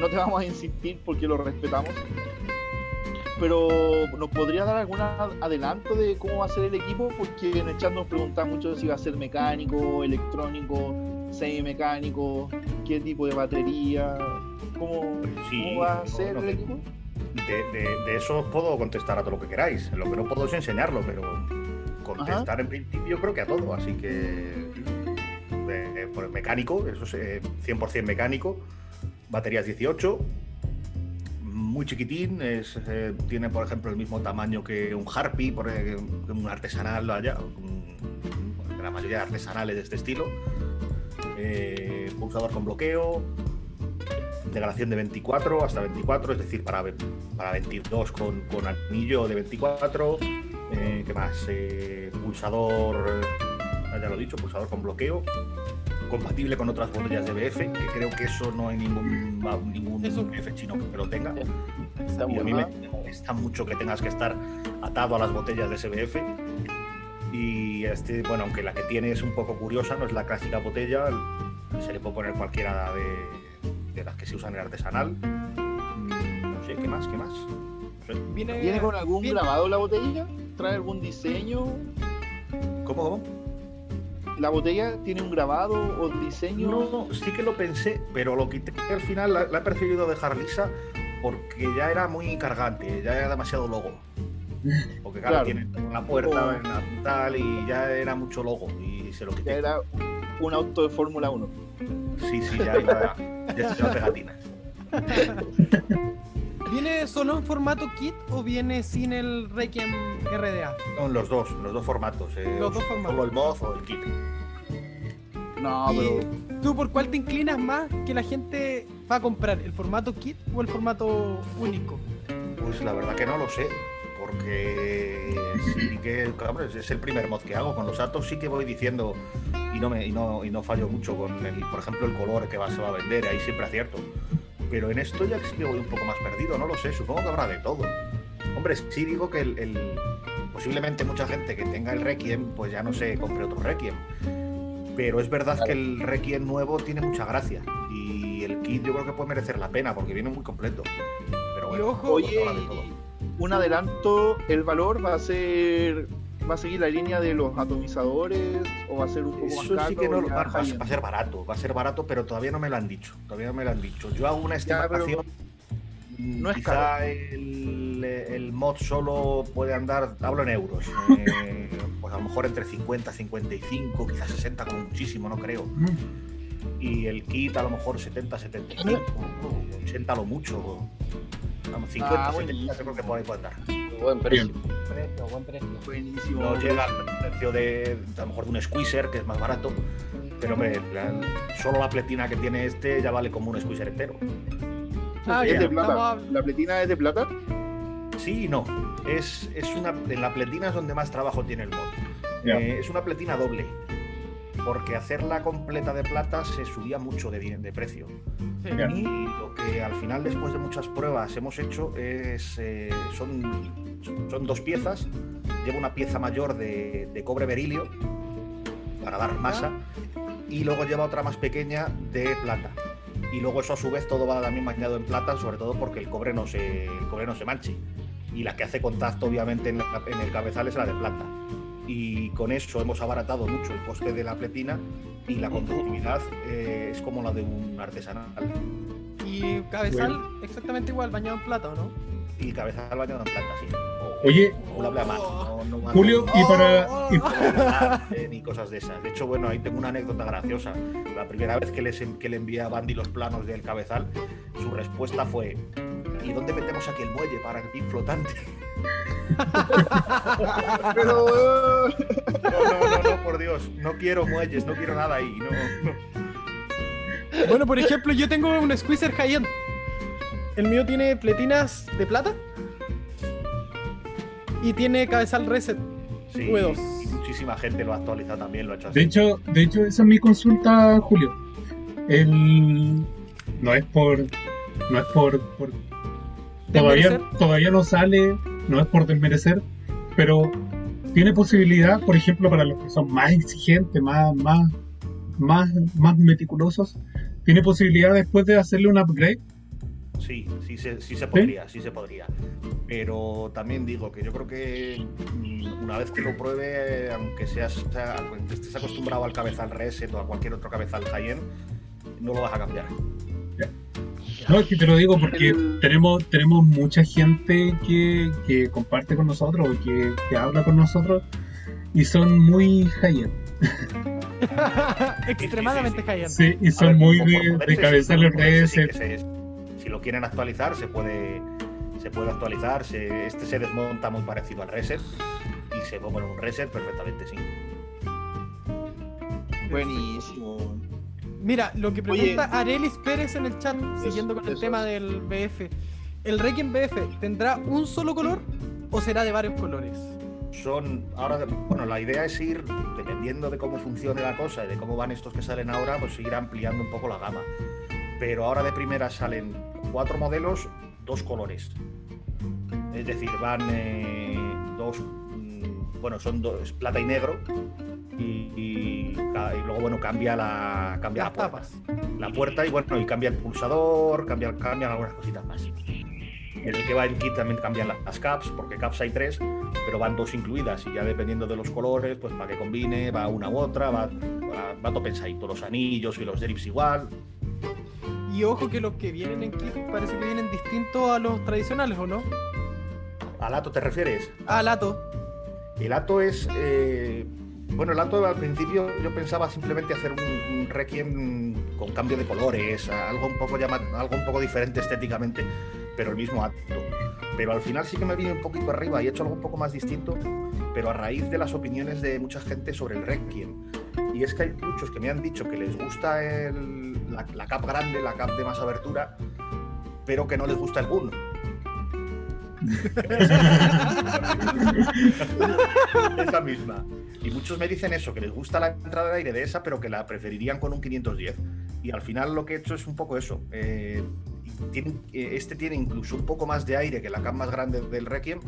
no te vamos a insistir porque lo respetamos. Pero ¿nos podría dar algún adelanto de cómo va a ser el equipo? Porque en el chat nos preguntan mucho si va a ser mecánico, electrónico, semimecánico, qué tipo de batería, cómo, Sí, cómo va a ser no el equipo. De, de- de eso os puedo contestar a todo lo que queráis. Lo que no puedo es enseñarlo, pero contestar en principio creo que a todo. Así que de- por el mecánico, eso es eh, 100% mecánico. Baterías 18. Muy chiquitín, es, eh, tiene por ejemplo el mismo tamaño que un Harpy, por, eh, un artesanal allá, un- la mayoría de artesanales de este estilo. Eh, pulsador con bloqueo, integración de 24 hasta 24, es decir, para, para 22 con, con anillo de 24. Eh, ¿Qué más? Eh, pulsador, eh, ya lo he dicho, pulsador con bloqueo. Compatible con otras botellas de BF, que creo que eso no hay ningún, ningún Eso. Eh, BF chino que lo tenga. Está Y a mí me molesta mucho que tengas que estar atado a las botellas de SBF. Y este, bueno, aunque la que tiene es un poco curiosa, no es la clásica botella, se le puede poner cualquiera de, de las que se usan en artesanal. No sé, ¿qué más? ¿Qué más? No sé. Viene, ¿Viene con algún viene- grabado la botella? ¿Trae algún diseño? ¿Cómo, cómo? ¿La botella tiene un grabado o diseño? No, sí que lo pensé, pero lo quité al final, la, la he preferido dejar lisa porque ya era muy cargante, ya era demasiado logo. Porque claro, Claro. tiene una puerta Oh. en la tal y ya era mucho logo y se lo Ya quité. era un auto de Fórmula 1. Sí, sí, ya iba, ya se pegatinas. ¿Viene solo en formato kit o viene sin el Requiem RDA? Son los dos, los dos formatos. eh, Los dos formatos. Solo el mod o el kit. No, ¿Y pero tú por cuál te inclinas más que la gente va a comprar? ¿El formato kit o el formato único? Pues la verdad que no lo sé. Porque sí que, claro, es- el primer mod que hago. Con los atos sí que voy diciendo y no me y no, y no fallo mucho con el, por ejemplo, el color que va, se va a vender, ahí siempre acierto. Pero en esto ya sí que voy un poco más perdido, no lo sé, supongo que habrá de todo. Hombre, sí digo que el, el- posiblemente mucha gente que tenga el Requiem, pues ya no se compre otro Requiem. Pero es verdad que el Requiem nuevo tiene mucha gracia. Y el kit yo creo que puede merecer la pena porque viene muy completo. Pero Y bueno, ojo, Oye, habrá de todo. Un adelanto, el valor va a ser va a seguir la línea de los atomizadores o va a ser un poco más caro. sí que no va, va a- ser barato, va a ser barato, pero todavía no me lo han dicho. Todavía no me lo han dicho. Yo hago una estimación. mm, no es quizá el, el mod solo puede andar, hablo en euros, eh, pues a lo mejor entre 50, 55, quizás 60 como muchísimo, no creo. Y el kit a lo mejor 70, 75, 80 lo mucho. Vamos, 50, Ah, 70 buenísimo. yo creo que por ahí puede andar. Buen precio. Precio, buen precio. Buenísimo. No llega al precio de a lo mejor de un squeezer, que es más barato. Pero hombre, la- solo la pletina que tiene este ya vale como un squeezer entero. Ah, es de plata. ¿La pletina es de plata? Sí y no. Es, es una, en la pletina es donde más trabajo tiene el mod. Eh, es una pletina doble. Porque hacerla completa de plata se subía mucho de, precio. Sí. Y lo que al final, después de muchas pruebas, hemos hecho es. eh, son, son dos piezas. Lleva una pieza mayor de, de cobre berilio para dar masa. Y luego lleva otra más pequeña de plata. Y luego eso a su vez todo va también bañado en plata, sobre todo porque el cobre no se, el cobre no se manche. Y la que hace contacto obviamente en, la- en el cabezal es la de plata. Y con eso hemos abaratado mucho el coste de la pletina y la conductividad eh, es como la de un artesanal. Y cabezal exactamente igual, bañado en plata, ¿o no? Y cabezal bañado en plata, sí. O- Oye, o no- no mando- Julio, y para. y- ni cosas de esas. De hecho, bueno, ahí tengo una anécdota graciosa. La primera vez que, les, que le envié a Bandy los planos del cabezal, su respuesta fue: ¿Y dónde metemos aquí el muelle para el pin flotante? Pero. No, no, no, no, por Dios, no quiero muelles, no quiero nada ahí. No, no. Bueno, por ejemplo, yo tengo un squeezer high-end. El mío tiene pletinas de plata. Y tiene cabezal reset. Sí, V2. y muchísima gente lo ha actualizado también, lo ha hecho así. De hecho, de hecho, esa es mi consulta, Julio. El no es por no es por, por- todavía todavía no sale, no es por desmerecer, pero tiene posibilidad, por ejemplo, para los que son más exigentes, más más más más meticulosos, tiene posibilidad después de hacerle un upgrade. Sí, sí se, sí se podría, sí se podría. Pero también digo que yo creo que mm, una vez que lo pruebe, aunque seas, aunque estés acostumbrado al cabezal reset o a cualquier otro cabezal high-end, no lo vas a cambiar. No, es que te lo digo porque El- tenemos, tenemos mucha gente que, que comparte con nosotros o que, que habla con nosotros y son muy high-end. Extremadamente high-end. Sí, y son ver, muy de, de reset. que se- si lo quieren actualizar, se puede, se puede actualizar. se- este se desmonta muy parecido al reset y se pone un reset perfectamente, sí. Buenísimo. Mira, lo que Oye. pregunta Arelis Pérez en el chat, siguiendo con el eso tema es. del BF. ¿El Requiem BF tendrá un solo color o será de varios colores? son ahora bueno la idea es ir dependiendo de cómo funcione la cosa y de cómo van estos que salen ahora pues ir ampliando un poco la gama pero ahora de primera salen cuatro modelos dos colores es decir van eh, dos mm, bueno son dos plata y negro y, y y luego bueno cambia la cambia Las la puerta tapas. la puerta y bueno y cambia el pulsador cambia cambian algunas cositas más en el que va el kit también cambian la- las caps porque caps hay tres pero van dos incluidas y ya dependiendo de los colores pues para que combine va una u otra va, va, va todo pensadito los anillos y los drips igual Y ojo que los que vienen en kit parece que vienen distintos a los tradicionales, ¿o no? ¿Al Ato te refieres? Ah, Lato. El Ato es. eh, bueno, el Ato al principio yo pensaba simplemente hacer un, un Requiem con cambio de colores, algo un, poco llama- algo un poco diferente estéticamente, pero el mismo Ato. Pero al final sí que me vine un poquito arriba y he hecho algo un poco más distinto, pero a raíz de las opiniones de mucha gente sobre el Requiem. Y es que hay muchos que me han dicho que les gusta el- la, la cap grande, la cap de más abertura, pero que no les gusta el Gun. esa misma. Y muchos me dicen eso, que les gusta la entrada de aire de esa, pero que la preferirían con un 510. Y al final lo que he hecho es un poco eso. Eh, tiene- eh, este tiene incluso un poco más de aire que la cam más grande del Requiem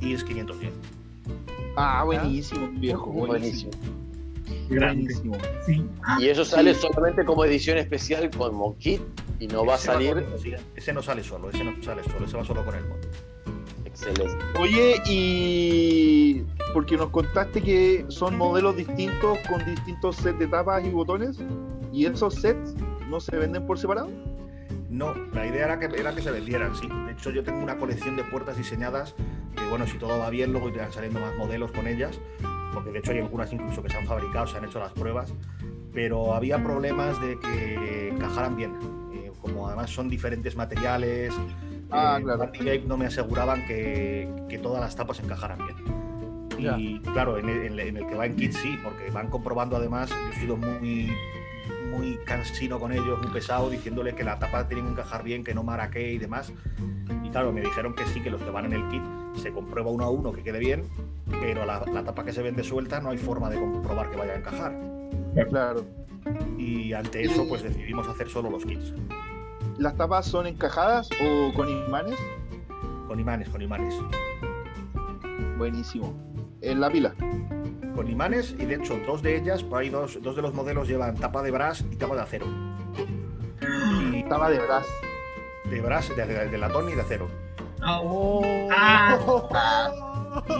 y es 510. Ah, buenísimo, viejo. Buenísimo. Buenísimo. Sí. Y eso sale solamente como edición especial como kit y no va a salir. con- sí, ese no sale solo, ese no sale solo, ese va solo con el mod. Excelente. Oye, y porque nos contaste que son modelos distintos con distintos sets de tapas y botones, y esos sets no se venden por separado. No, la idea era que, era que se vendieran, sí. De hecho, yo tengo una colección de puertas diseñadas que, bueno, si todo va bien, luego irán saliendo más modelos con ellas, porque de hecho hay algunas incluso que se han fabricado, se han hecho las pruebas, pero había problemas de que encajaran bien. Eh, como además son diferentes materiales, Ah, eh, claro. No me aseguraban que, que todas las tapas encajaran bien. Y claro, en el, en el- que va en kit sí, porque van comprobando además, yo he sido muy muy cansino con ellos, muy pesado, diciéndole que la tapa tiene que encajar bien, que no maraque y demás. Y claro, me dijeron que sí, que los que van en el kit se comprueba uno a uno que quede bien, pero la, la tapa que se vende suelta no hay forma de comprobar que vaya a encajar. Claro. Y ante eso, pues decidimos hacer solo los kits, ¿Las tapas son encajadas o con imanes? con imanes, con imanes. Buenísimo. En la pila. Con imanes, y de hecho, dos de ellas, por ahí dos, dos de los modelos llevan tapa de brass y tapa de acero. Y Tapa de brass. de brass, de, de- de latón y de acero. Oh.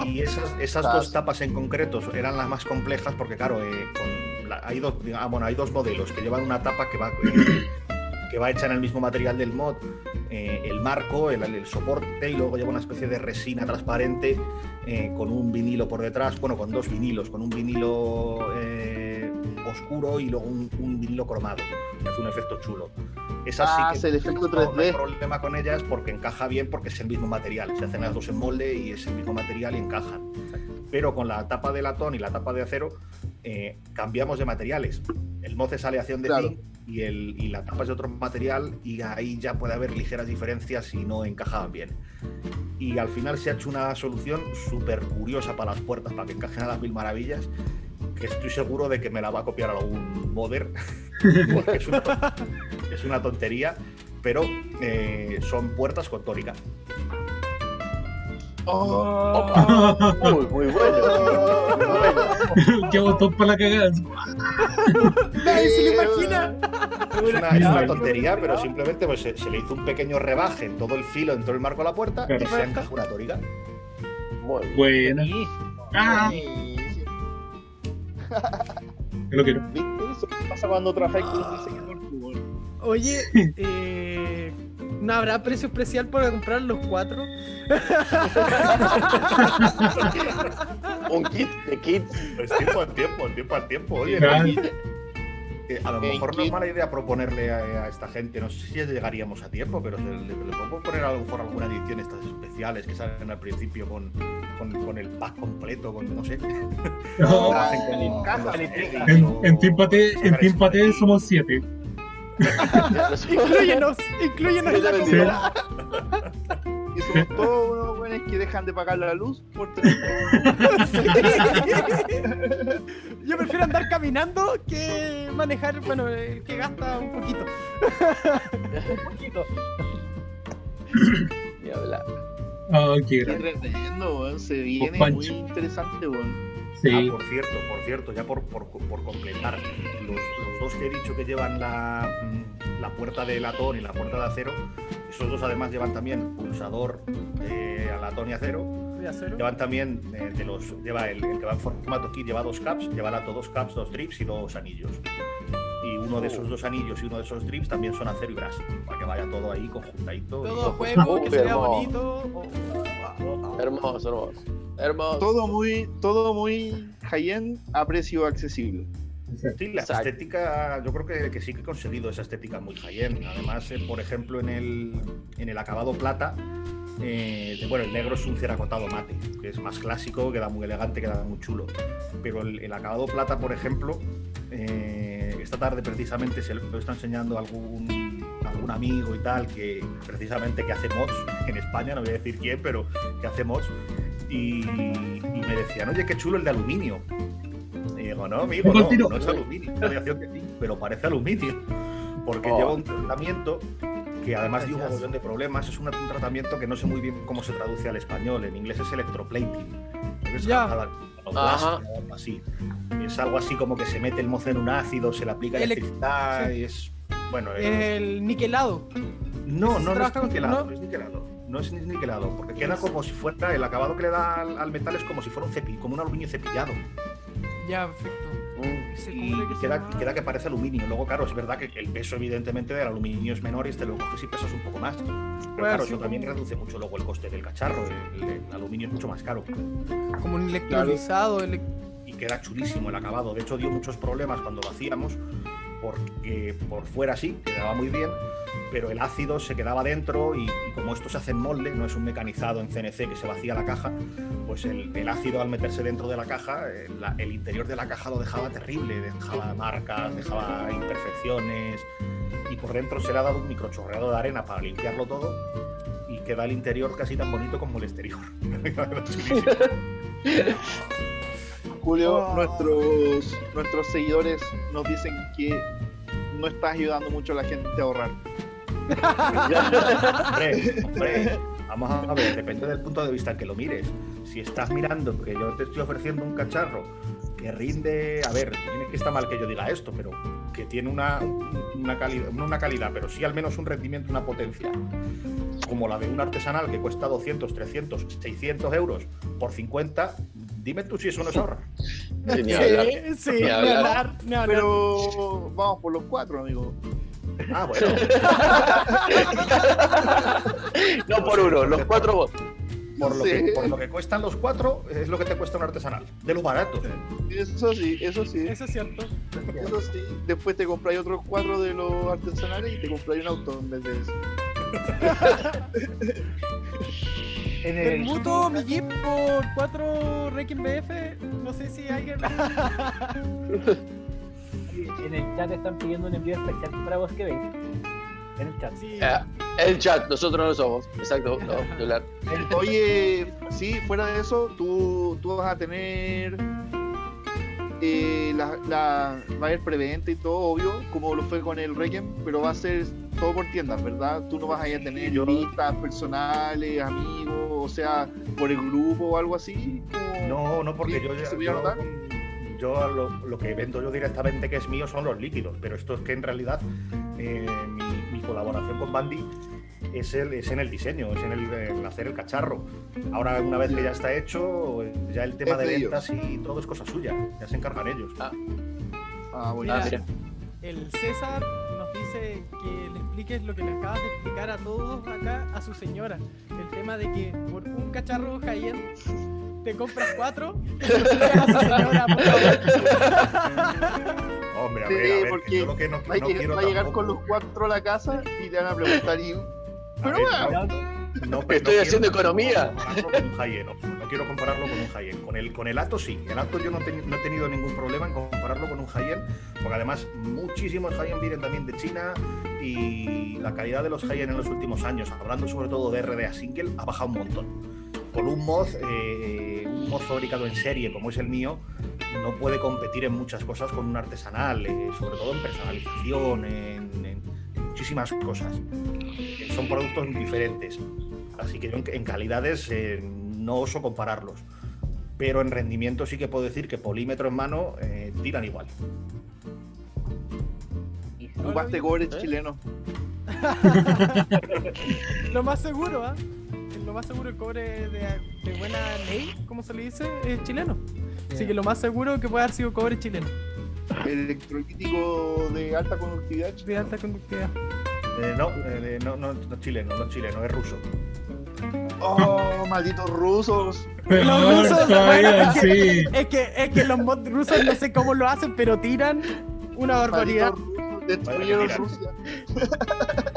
Y esas, esas dos tapas en concreto eran las más complejas porque, claro, eh, con la- hay, dos, ah, bueno, hay dos modelos que llevan una tapa que va, eh, que va hecha en el mismo material del mod, eh, el marco, el, el soporte y luego lleva una especie de resina transparente eh, con un vinilo por detrás, bueno, con dos vinilos, con un vinilo eh, oscuro y luego un, un vinilo cromado, que hace un efecto chulo. Esas Ah, sí que hace el efecto no, no hay 3D. problema con ellas porque encaja bien porque es el mismo material. Se hacen las dos en molde y es el mismo material y encajan. Pero con la tapa de latón y la tapa de acero eh, cambiamos de materiales. El moce es aleación de Claro. zinc y, el, y la tapa es de otro material y ahí ya puede haber ligeras diferencias si no encajaban bien. Y al final se ha hecho una solución súper curiosa para las puertas, para que encajen a las mil maravillas, que estoy seguro de que me la va a copiar algún modder, porque es una, es una tontería, pero eh, son puertas con tórica. Oh, Muy, muy bueno. Muy bueno. Qué botón para la cagada. Nadie se lo imagina. Es una, es una tontería, pero simplemente pues, se, se le hizo un pequeño rebaje en todo el filo, en todo el marco de la puerta, y se encajó una tórica. Muy bien. Buena. Ah, yo lo quiero. ¿Viste? Eso pasa cuando trabajas con un diseñador. Oye, eh, ¿no habrá precio especial para comprar los cuatro? Un kit de kits. Pues tiempo al tiempo, tiempo al tiempo. Oye, eh, a lo mejor no es kit- mala idea proponerle a, a esta gente, no sé si llegaríamos a tiempo, pero se- le, le puedo poner a lo mejor alguna edición estas especiales que salen al principio con, con, con el pack completo, con no sé. No. En Team Pate, somos siete. Incluyenos, incluyenos en la Sí. compra. Y somos todos unos buenos que dejan de pagar la luz por tener. Yo prefiero andar caminando que manejar, bueno, eh, que gasta un poquito. Un poquito. Ni hablar. Ah, qué Qué grande. tremendo, weón. Se viene muy interesante, weón. Ah, por cierto, por cierto, ya por, por, por completar, los, los dos que he dicho que llevan la, mm, la puerta de latón y la puerta de acero, esos dos además llevan también pulsador de latón y acero, a llevan también eh, de los, lleva el, el que va en formato kit, lleva dos caps, lleva lato dos caps, dos drips y dos anillos. Y uno de esos dos anillos y uno de esos drips también son acero y bras, para que vaya todo ahí conjuntadito. y- Todo juego, que se vea bonito. oh, wow, wow. Hermoso, hermoso. Hermoso. Todo muy, todo muy high-end a precio accesible. Sí, la Exacto. estética, yo creo que, que sí que he conseguido esa estética muy high-end. Además, eh, por ejemplo, en el, en el acabado plata, eh, bueno, el negro es un ceracotado mate, que es más clásico, queda muy elegante, queda muy chulo. Pero el, el acabado plata, por ejemplo, eh, esta tarde precisamente se lo está enseñando a algún, algún amigo y tal, que precisamente que hace mods en España, no voy a decir quién, pero que hace mods. Y, y me decían, oye, qué chulo el de aluminio. Y digo, no, amigo, no, no es aluminio. Una radiación que sí, pero parece aluminio. Porque Oh. lleva un tratamiento que además dio un montón de problemas. Es un tratamiento que no sé muy bien cómo se traduce al español. En inglés es electroplating. Creo que es Ya. cada- o algo así. Es algo así como que se mete el mozo en un ácido, se le aplica Elec- electricidad sí. es. Bueno, El niquelado. no, no, no es niquelado, ¿no? es niquelado. No es ni- niquelado, porque queda como si fuera, el acabado que le da al, al metal es como si fuera un cepi, como un aluminio cepillado. Ya, perfecto. Y, ¿cómo era que y se queda, queda que parece aluminio. Luego, claro, es verdad que el peso, evidentemente, del aluminio es menor y este lo coges y pesas un poco más. Pero Bueno, claro, sí, eso también reduce mucho luego el coste del cacharro. El, el aluminio es mucho más caro. Como un electrolizado. ele- Y queda chulísimo el acabado. De hecho, dio muchos problemas cuando lo hacíamos, porque por fuera sí, quedaba muy bien, pero el ácido se quedaba dentro y, y como esto se hace en molde, no es un mecanizado en CNC que se vacía la caja, pues el, el ácido al meterse dentro de la caja, eh, el interior de la caja lo dejaba terrible, dejaba marcas, dejaba imperfecciones y por dentro se le ha dado un microchorreado de arena para limpiarlo todo y queda el interior casi tan bonito como el exterior. Julio, Oh. nuestros, nuestros seguidores nos dicen que no estás ayudando mucho a la gente a ahorrar. Hombre, hombre, vamos a ver, depende del punto de vista que lo mires. Si estás mirando que yo te estoy ofreciendo un cacharro que rinde, a ver, tiene que está mal que yo diga esto, pero que tiene una, una calidad, no una calidad, pero sí al menos un rendimiento, una potencia, como la de un artesanal que cuesta 200, 300, 600 euros por 50, dime tú si eso no es ahorrar. Sí, ni hablar. Sí, sí, Ni hablar, ni hablar. Pero vamos por los cuatro, amigo. Ah, bueno. No por uno, los cuatro vos. Por lo, Sí. que, por lo que cuestan los cuatro, es lo que te cuesta un artesanal. De lo barato. Eso sí, eso sí, Eso es cierto. eso sí. Después te compráis otros cuatro de los artesanales y te compráis un auto en vez de eso. En el, Permuto mi Jeep por 4 Requiem BF. No sé si alguien. en el chat están pidiendo un envío especial para vos que veis. En el chat. Sí. Eh, el chat, nosotros no somos. Exacto, no. Oye, sí, fuera de eso, tú, tú vas a tener. eh, la, la- va a haber preventa y todo, obvio, como lo fue con el Requiem, pero va a ser todo por tiendas, ¿verdad? Tú no vas a ir a tener yo- listas personales, amigos, o sea, por el grupo o algo así. como- No, no, porque Sí, yo, ya- ¿se voy a yo, notar? Yo lo, lo que vendo yo directamente que es mío son los líquidos, pero esto es que en realidad eh, mi, mi colaboración con Bandy es, el, es en el diseño, es en el, en hacer el cacharro. Ahora, una vez que ya está hecho, ya el tema Es de ventas y todo es cosa suya, ya se encargan ellos. Ah. Ah, Mira, mira. el César nos dice que le expliques lo que le acabas de explicar a todos acá a su señora. El tema de que por un cacharro high-end te compras cuatro y se lo explicas a su señora, por favor. Hombre, a Sí, ver, a ver, que porque yo lo que no, Va a, no llegar- quiero va a llegar tampoco- con los cuatro a la casa y te van a preguntar y. a Pero bueno, no- no- Estoy quiero haciendo economía. con un high-end, no, no quiero compararlo con un high-end. Con el, con el Ato sí. El Ato yo no, te- no he tenido ningún problema en compararlo con un high-end, porque además muchísimos high-end vienen también de China y la calidad de los high-end en los últimos años, hablando sobre todo de RDA Single, ha bajado un montón. Con un mod, eh, un mod fabricado en serie como es el mío, no puede competir en muchas cosas con un artesanal, eh, sobre todo en personalización, en, en muchísimas cosas. Eh, Son productos diferentes. Así que en, en calidades eh, no oso compararlos. Pero en rendimiento sí que puedo decir que polímetro en mano eh, tiran igual. ocupaste cobre ¿Eh? chileno. Lo más seguro, ¿ah? Lo más seguro el cobre de, de buena ley, como se le dice, es chileno. Así que lo más seguro que puede haber sido cobre chileno. Electrolítico de alta conductividad. De alta conductividad. Eh, no, eh, no, no, no chileno, no chileno, es ruso. Oh, malditos rusos. Pero Los no, rusos, bueno, es, sí. que, es, que, es que los mods rusos no sé cómo lo hacen, pero tiran una barbaridad. Malditos destruyeron Rusia.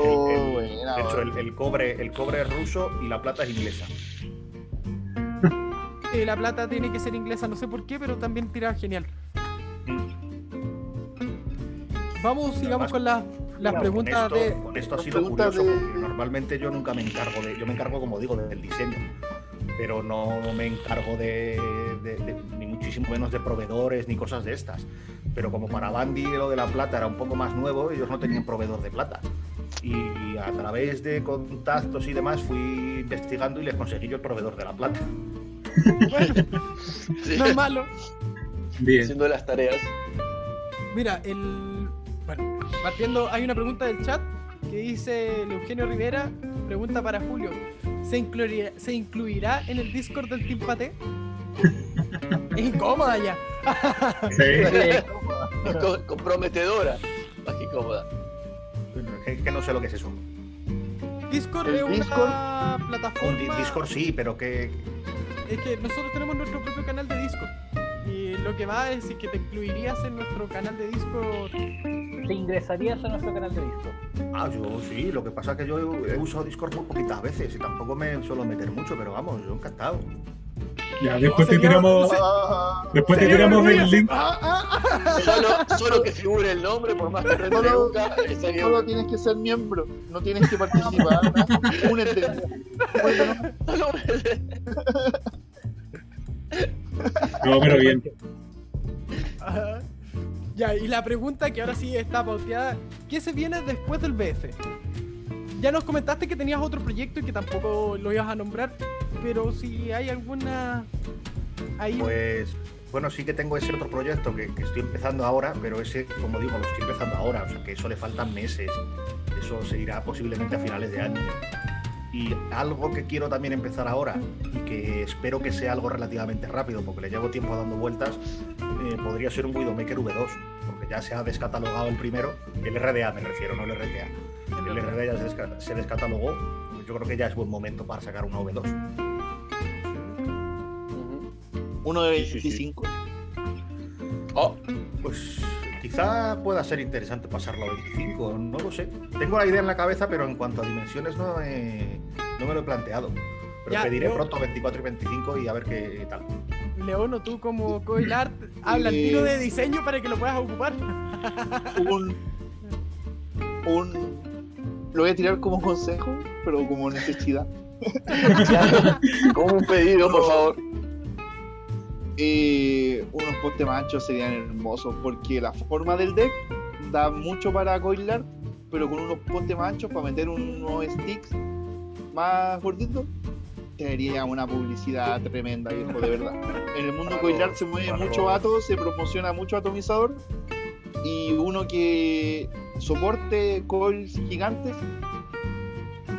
oh, El- buena. De hecho, el, el cobre, el cobre es ruso y la plata es inglesa. Eh, la plata tiene que ser inglesa, no sé por qué, pero también tira genial. Vamos, sigamos con las, preguntas esto, de. con esto ha sido curioso de- porque normalmente yo nunca me encargo de. Yo me encargo, como digo, del diseño. Pero no me encargo de, de- de- ni muchísimo menos de proveedores ni cosas de estas. Pero como para Bandy lo de la plata era un poco más nuevo, ellos no tenían proveedor de plata. Y a través de contactos y demás fui investigando y les conseguí yo el proveedor de la plata. Bueno, Sí, no es malo. Bien. haciendo las tareas. Mira, el. Bueno, partiendo, hay una pregunta del chat que dice el Eugenio Rivera, pregunta para Julio. ¿Se incluirá, ¿se incluirá en el Discord del Team Pate? es incómoda ya. Sí. Co- comprometedora. Más que cómoda. Es que no sé lo que es eso. Discord ¿El es una Discord? Plataforma. di- Discord sí, pero que. Es que nosotros tenemos nuestro propio canal de Discord. Y lo que va es que te incluirías en nuestro canal de Discord. Te ingresarías a nuestro canal de Discord. Ah, yo sí, lo que pasa es que yo he usado Discord muy poquitas veces y tampoco me suelo meter mucho, pero vamos, yo encantado. Ya, después te señor, tiramos, después te tiramos el link. ah, ah, ah. Solo, solo que figure el nombre, por más que no Solo- nunca, Solo tienes que ser miembro, no tienes que participar. ¿no? Únete. Solo- No, pero bien. Ajá. Ya, y la pregunta que ahora sí está pauteada, ¿qué se viene después del BF? Ya nos comentaste que tenías otro proyecto y que tampoco lo ibas a nombrar, pero si hay alguna... Ahí... Pues, bueno, sí que tengo ese otro proyecto que, estoy empezando ahora, pero ese, como digo, lo estoy empezando ahora, o sea que eso le faltan meses. Eso se irá posiblemente a finales de año. Y algo que quiero también empezar ahora y que espero que sea algo relativamente rápido, porque le llevo tiempo dando vueltas, eh, podría ser un Widowmaker V2, porque ya se ha descatalogado el primero, el RDA me refiero, no el RTA. El RDA ya se, desca- se descatalogó, pues yo creo que ya es buen momento para sacar una V2. Ujú. uno de Sí, sí, sí. 25. Oh, Pues quizá pueda ser interesante pasarlo a 25, no lo sé. Tengo la idea en la cabeza, pero en cuanto a dimensiones no, he- no me lo he planteado. Pero Ya, pediré yo- pronto 24 y 25 y a ver qué tal. León o tú como Coil Art, habla el Eh, tiro de diseño para que lo puedas ocupar. Un. Un. Lo voy a tirar como consejo, pero como necesidad. Como un pedido, por favor. Eh, unos postes más anchos serían hermosos porque la forma del deck da mucho para coilar, pero con unos postes más anchos para meter unos sticks más gorditos te daría una publicidad tremenda, viejo, de verdad. En el mundo coilar se mueve mucho ato, se promociona mucho atomizador y uno que soporte coils gigantes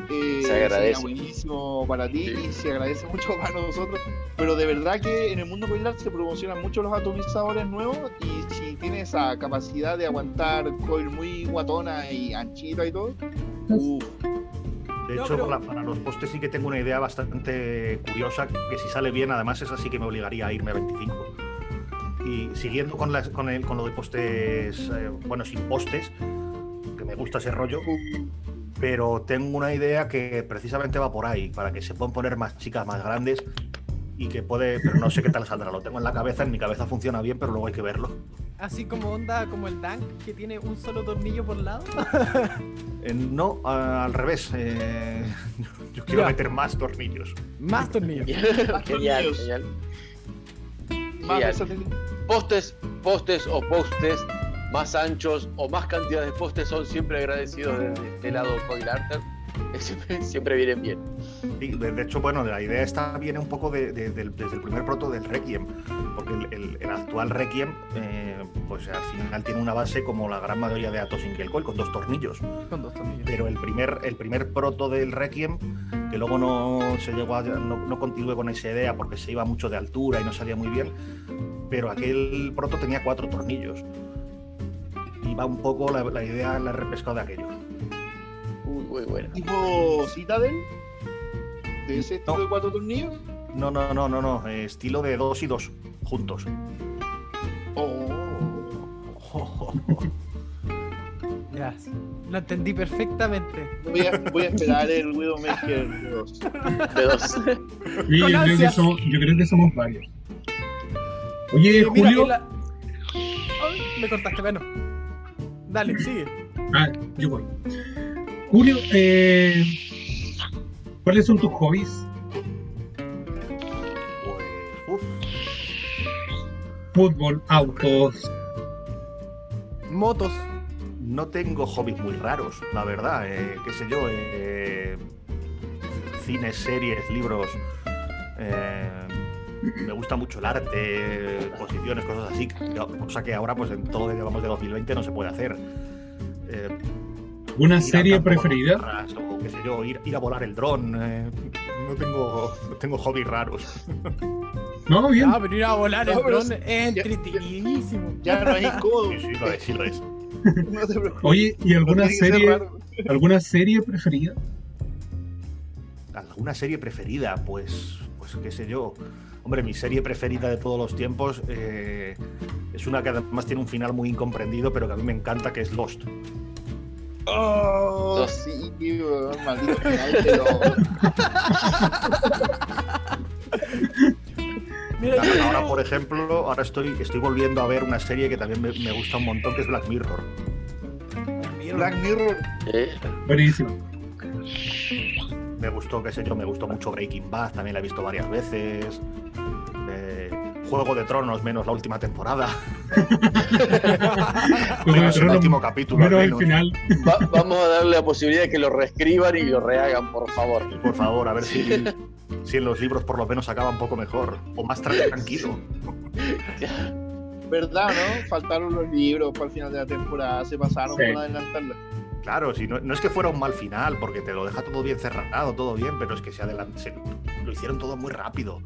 eh, Se agradece. sería buenísimo para ti Sí. y se agradece mucho para nosotros. Pero de verdad que en el mundo coilar se promocionan mucho los atomizadores nuevos y si tienes esa capacidad de aguantar coil muy guatona y anchita y todo, uff, De No, hecho, pero- para, los postes sí que tengo una idea bastante curiosa, que si sale bien, además esa sí que me obligaría a irme a 25. Y siguiendo con, las- con, el- con lo de postes, eh, bueno, sin postes, me gusta ese rollo, pero tengo una idea que precisamente va por ahí, para que se puedan poner más chicas, más grandes, y que puede, pero no sé qué tal saldrá, lo tengo en la cabeza, en mi cabeza funciona bien, pero luego hay que verlo. Así como onda como el Dank, que tiene un solo tornillo por lado. Eh, no, a- al revés, eh, yo quiero Ya. meter más tornillos. Más tornillos. genial, tornillos. genial. más Genial. Postes, postes o postes más anchos o más cantidad de postes son siempre agradecidos desde este lado Coil Arter. Siempre, siempre vienen bien. Sí, de, de hecho, bueno, la idea esta viene un poco de- de- del- desde el primer proto del Requiem, porque el, el- el actual Requiem, eh, pues al final tiene una base como la gran mayoría de Atos Ingelcoil, con dos tornillos. Con dos tornillos. Pero el primer, el primer proto del Requiem, que luego no se llegó a, no, no continué con esa idea porque se iba mucho de altura y no salía muy bien, pero aquel proto tenía cuatro tornillos. Y va un poco la, la idea, la repescado de aquello. Uy, muy bueno. Tipo Citadel. De ese estilo No. de cuatro tornillos. No, no, no, no, no, eh, estilo de dos y dos, juntos. Oh. Ya, lo entendí perfectamente. Voy a, voy a esperar el Widowmaker 2. De dos. Sí, yo, creo que somos, yo creo que somos varios. Oye, Julio. en la- Ay, me cortaste, bueno. Dale, sigue. Ah, yo voy. Julio, eh, ¿cuáles son tus hobbies? Pues, uf, Fútbol, autos. Motos. no tengo hobbies muy raros, la verdad. eh, qué sé yo, eh, cines, series, libros. eh, me gusta mucho el arte, exposiciones, cosas así. Cosa que ahora, pues en todo lo que llevamos de 2020 no se puede hacer. Eh, ¿Una serie preferida? guitarras, O qué sé yo, ir, ir a volar el dron. eh, no, tengo, no tengo hobbies raros. No, bien. Ah, pero ir a volar el No, pero dron es entretenidísimo. Ya no es incómodo. Sí, sí, lo es, sí lo es. No te preocupes. Oye, ¿y No alguna ser serie, raro. alguna serie preferida? ¿Alguna serie preferida? Pues, pues qué sé yo. Hombre, mi serie preferida de todos los tiempos eh, es una que además tiene un final muy incomprendido, pero que a mí me encanta, que es Lost. Oh, sí, maldito final, pero. Mira, yo Ahora, por ejemplo, ahora estoy, estoy volviendo a ver una serie que también me, me gusta un montón, que es Black Mirror. Black Mirror. Eh, Buenísimo. Me gustó, qué sé yo, me gustó mucho Breaking Bad, también la he visto varias veces. Eh, Juego de Tronos, menos la última temporada. Menos el último capítulo. al menos final. va- vamos a darle la posibilidad de que lo reescriban y lo rehagan, por favor. Por favor, a ver si, si en los libros por lo menos acaba un poco mejor. O más tra- tranquilo. ¿Verdad, no? Faltaron los libros para el final de la temporada. Se pasaron Sí. por adelantarla. Claro, si no, no es que fuera un mal final, porque te lo deja todo bien cerrado, todo bien, pero es que se se- lo hicieron todo muy rápido.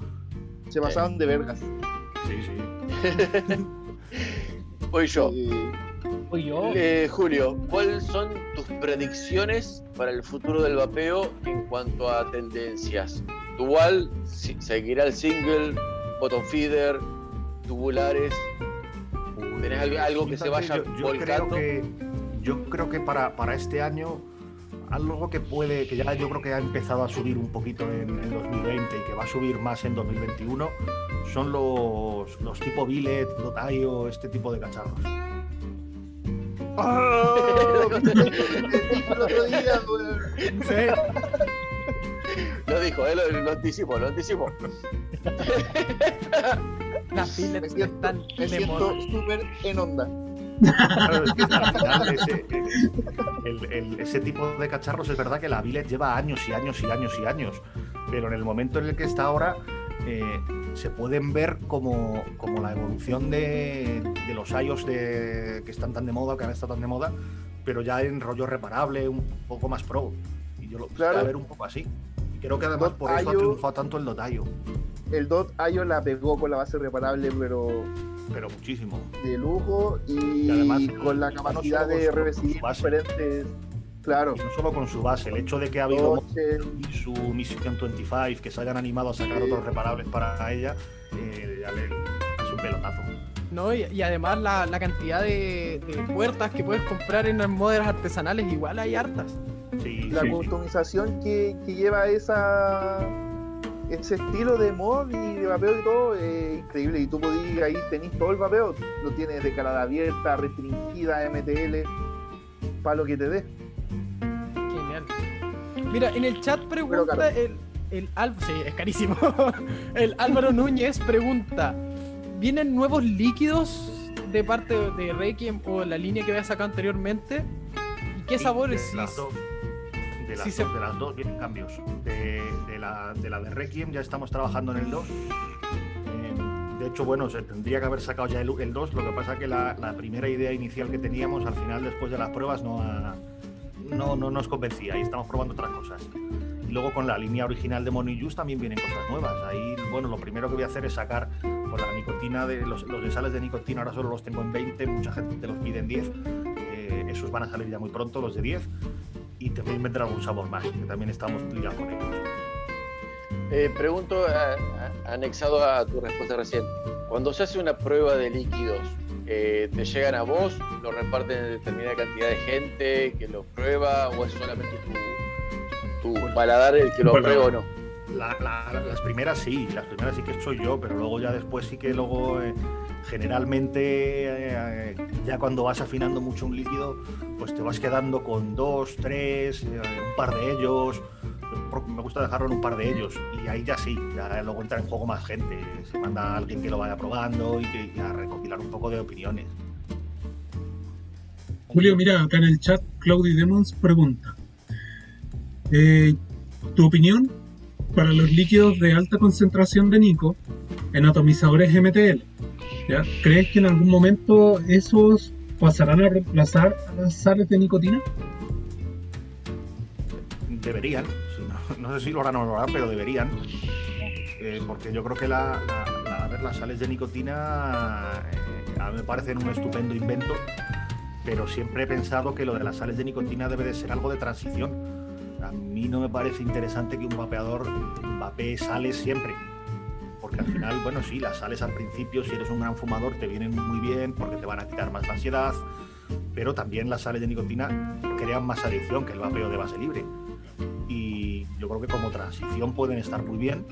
Se pasaron de vergas. Sí, sí. Voy yo. Eh, yo. Eh, Julio, ¿cuáles son tus predicciones para el futuro del vapeo en cuanto a tendencias? ¿Dual? ¿Seguirá el single? ¿Bottom feeder? ¿Tubulares? ¿Tenés algo- algo que se vaya yo, yo creo volcando? que yo creo que para, para este año algo que puede que ya yo creo que ha empezado a subir un poquito en, en 2020 y que va a subir más en 2021 son los, los tipo billet, dotaio, este tipo de cacharros. ¡Oh! el otro día, weón. Lo dijo, eh, lo, lo anticipo, lo anticipo. Las siento- están Me siento súper en onda. Claro, es que al final ese, el- el- ese tipo de cacharros es verdad que la billet lleva años y años y años y años, pero en el momento en el que está ahora eh, se pueden ver como, como la evolución de, de los iOS de, que están tan de moda, que han estado tan de moda, pero ya en rollo reparable, un poco más pro. Y yo lo Claro. a ver un poco así. Y creo que además por eso ha Dot.io triunfado tanto el Dotaio, El Dot IO la pegó con la base reparable, pero pero muchísimo. de lujo y, Y además, con la capacidad de recibir diferentes. Claro, Y no solo con su base, el hecho de que ha habido y su Mission 25, que se hayan animado a sacar otros reparables para ella, eh, ya le es un pelotazo. ¿no? Y, y además la, la cantidad de, de puertas que puedes comprar en las modelos artesanales, igual hay hartas. Sí, la sí, sí. customización que, que lleva esa ese estilo de mod y de vapeo y todo es increíble. Y tú podías ahí tenés todo el vapeo, lo tienes de calada abierta, restringida, MTL, para lo que te dé. Genial. Mira, en el chat pregunta el, el Al- sí, es carísimo. el Álvaro Núñez pregunta: ¿Vienen nuevos líquidos de parte de Requiem o la línea que había sacado anteriormente? ¿Y qué Sí, sabores? Sí, las dos. De las, sí se- dos, de las dos vienen cambios. De, de la, de la de Requiem ya estamos trabajando en el 2. Eh, de hecho, bueno, se tendría que haber sacado ya el, el 2. Lo que pasa que la, la primera idea inicial que teníamos, al final, después de las pruebas, no, ha- no, no nos convencía y estamos probando otras cosas. Y luego con la línea original de Monijus también vienen cosas nuevas. Ahí, bueno, lo primero que voy a hacer es sacar con la nicotina de los, los de sales de nicotina, ahora solo los tengo en 20, mucha gente los pide en 10. Eh, esos van a salir ya muy pronto, los de 10. Y también vendrá algún sabor más, que también estamos ligados con ellos. Eh, pregunto, a- a- anexado a tu respuesta recién, cuando se hace una prueba de líquidos, eh, ¿te llegan a vos? ¿Lo reparten en determinada cantidad de gente que lo prueba o es solamente tu, tu paladar el que lo Bueno, prueba o no? La- la- las primeras sí, las primeras sí que soy yo, pero luego ya después sí que luego eh, generalmente eh, ya cuando vas afinando mucho un líquido, pues te vas quedando con dos, tres, eh, un par de ellos. Me gusta dejarlo en un par de ellos y ahí ya sí, ya luego entra en juego más gente. Se manda a alguien que lo vaya probando y que a recopilar un poco de opiniones. Julio, mira, acá en el chat, Cloudy Demons pregunta: eh, ¿Tu opinión para los líquidos de alta concentración de Nico en atomizadores MTL? ¿Crees que en algún momento esos pasarán a reemplazar a las sales de nicotina? Deberían, no, sé si lo harán o no lo harán, pero deberían. Eh, porque yo creo que las sales de nicotina eh, me parecen un estupendo invento, pero siempre he pensado que lo de las sales de nicotina debe de ser algo de transición. A mí no me parece interesante que un vapeador vapee sales siempre. Porque al final, bueno, sí, las sales al principio, si eres un gran fumador, te vienen muy bien porque te van a quitar más ansiedad, pero también las sales de nicotina crean más adicción que el vapeo de base libre. Y yo creo que como transición pueden estar muy bien,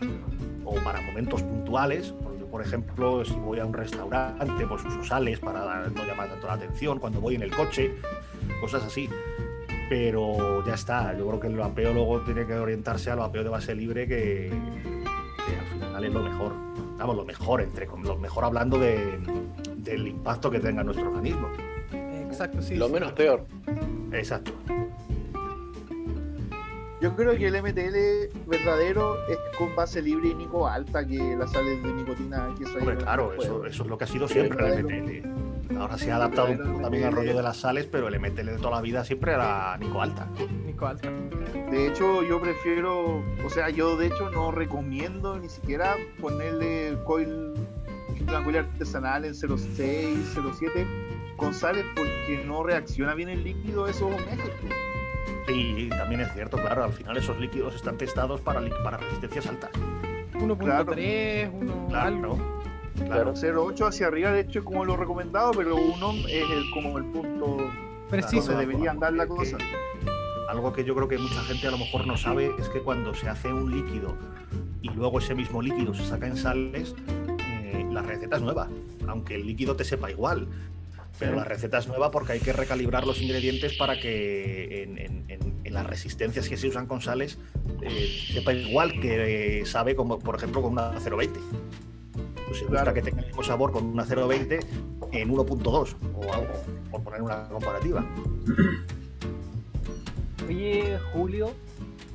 o para momentos puntuales. por ejemplo, si voy a un restaurante, pues uso sales para no llamar tanto la atención, cuando voy en el coche, cosas así. Pero ya está, yo creo que el vapeo luego tiene que orientarse al vapeo de base libre, que, es lo mejor. Vamos, lo mejor, entre com- lo mejor hablando de- del impacto que tenga en nuestro organismo. Exacto, sí. Lo sí. menos peor. Exacto. Yo creo que el MTL verdadero es con base libre y nico alta que las sales de nicotina que se Hombre, claro, eso, eso es lo que ha sido siempre el MTL. Ahora se ha adaptado un poco también al rollo de las sales, pero el MTL de toda la vida siempre era Nico Alta. Nico Alta. De hecho, yo prefiero, o sea, yo de hecho no recomiendo ni siquiera ponerle el coil coil artesanal en 06, 07 con sales porque no reacciona bien el líquido esos meses. Y también es cierto, claro, al final esos líquidos están testados para, para resistencias altas. 1.3, 1 Claro, algo. claro. 08 hacia arriba, de hecho, es como lo recomendado, pero uno es el, como el punto Preciso. donde debería andar la cosa. Algo que yo creo que mucha gente a lo mejor no sabe es que cuando se hace un líquido y luego ese mismo líquido se saca en sales, eh, la receta es nueva, aunque el líquido te sepa igual. Pero la receta es nueva porque hay que recalibrar los ingredientes para que en, en- en- en las resistencias que se usan con sales eh, sepa igual que eh, sabe, como por ejemplo con una 020. Pues busca Claro. que tenga el mismo sabor con una 020 en 1.2 o algo, por poner una comparativa. Oye, Julio,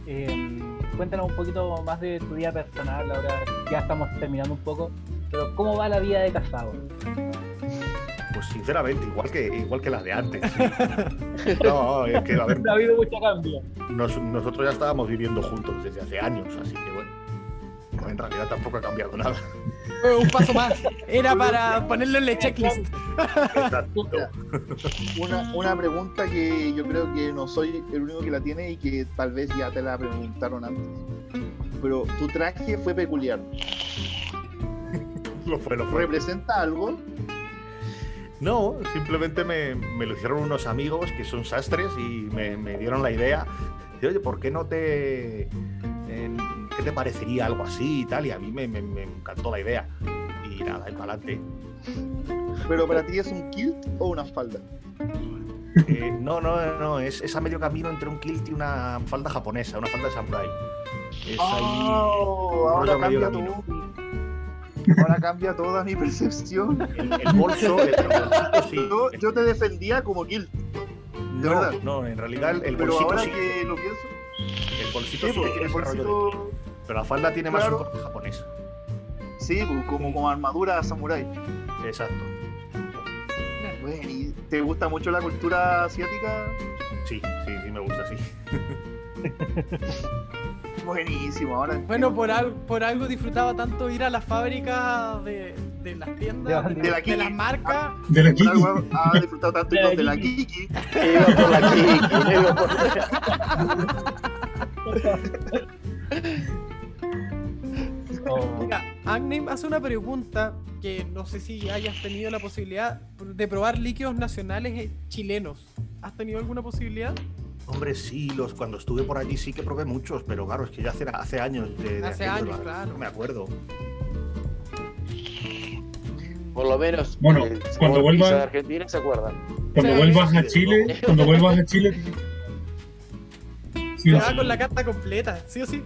eh, cuéntanos un poquito más de tu vida personal. Ahora ya estamos terminando un poco, pero ¿cómo va la vida de casado? Pues sinceramente, igual que, igual que la de antes. No, es que, a ver, Ha habido mucho cambio. nos- nosotros ya estábamos viviendo juntos desde hace años, así que bueno, en realidad tampoco ha cambiado nada. Eh, Un paso más. Era para ponerlo en la checklist. Una, una pregunta que yo creo que no soy el único que la tiene y que tal vez ya te la preguntaron antes. Pero tu traje fue peculiar. Lo fue, lo fue. ¿Representa algo? No, simplemente me, me lo hicieron unos amigos que son sastres y me, me dieron la idea de, oye, ¿por qué no te... en- ¿Qué te parecería algo así y tal? Y a mí me, me- me encantó la idea. Y nada, y para adelante. ¿Pero para ti es un kilt o una falda? Eh, no, no, no, es, es a medio camino entre un kilt y una falda japonesa, una falda de samurai. Es ahí... Oh, ahora rollo medio cambia todo. Ahora cambia toda mi percepción. El, el bolso, el, el bolsito sí. Yo, yo te defendía como kilt, no, verdad. no, en realidad el, el pero bolsito ahora sí. que lo pienso, El bolsito sí, sí que pues, tiene el de bolsito, Pero la falda tiene más un corte japonés. sí, como, como armadura samurai. Exacto. Bueno, ¿y ¿Te gusta mucho la cultura asiática? Sí, sí, sí me gusta, sí. Buenísimo, ahora. Bueno, por, al- por algo disfrutaba tanto ir a las fábricas de, de las tiendas, De de, la de Kiki. las marcas. De la Kiki. ha disfrutado tanto De la y de la Kiki. Kiki. Iba por la Kiki, Agnem hace una pregunta que no sé si hayas tenido la posibilidad de probar líquidos nacionales eh, chilenos. ¿Has tenido alguna posibilidad? Hombre, sí, los, cuando estuve por allí sí que probé muchos, pero claro, es que ya hace, hace años. De, de Hace años, la- claro. No me acuerdo. Por lo menos. Bueno, el cuando sabor vuelva- pizza de Argentina se acuerdan. Cuando Sí, vuelvas a Chile, cuando vuelvas a Chile. Sí Se o va sí. con la carta completa, ¿sí o sí?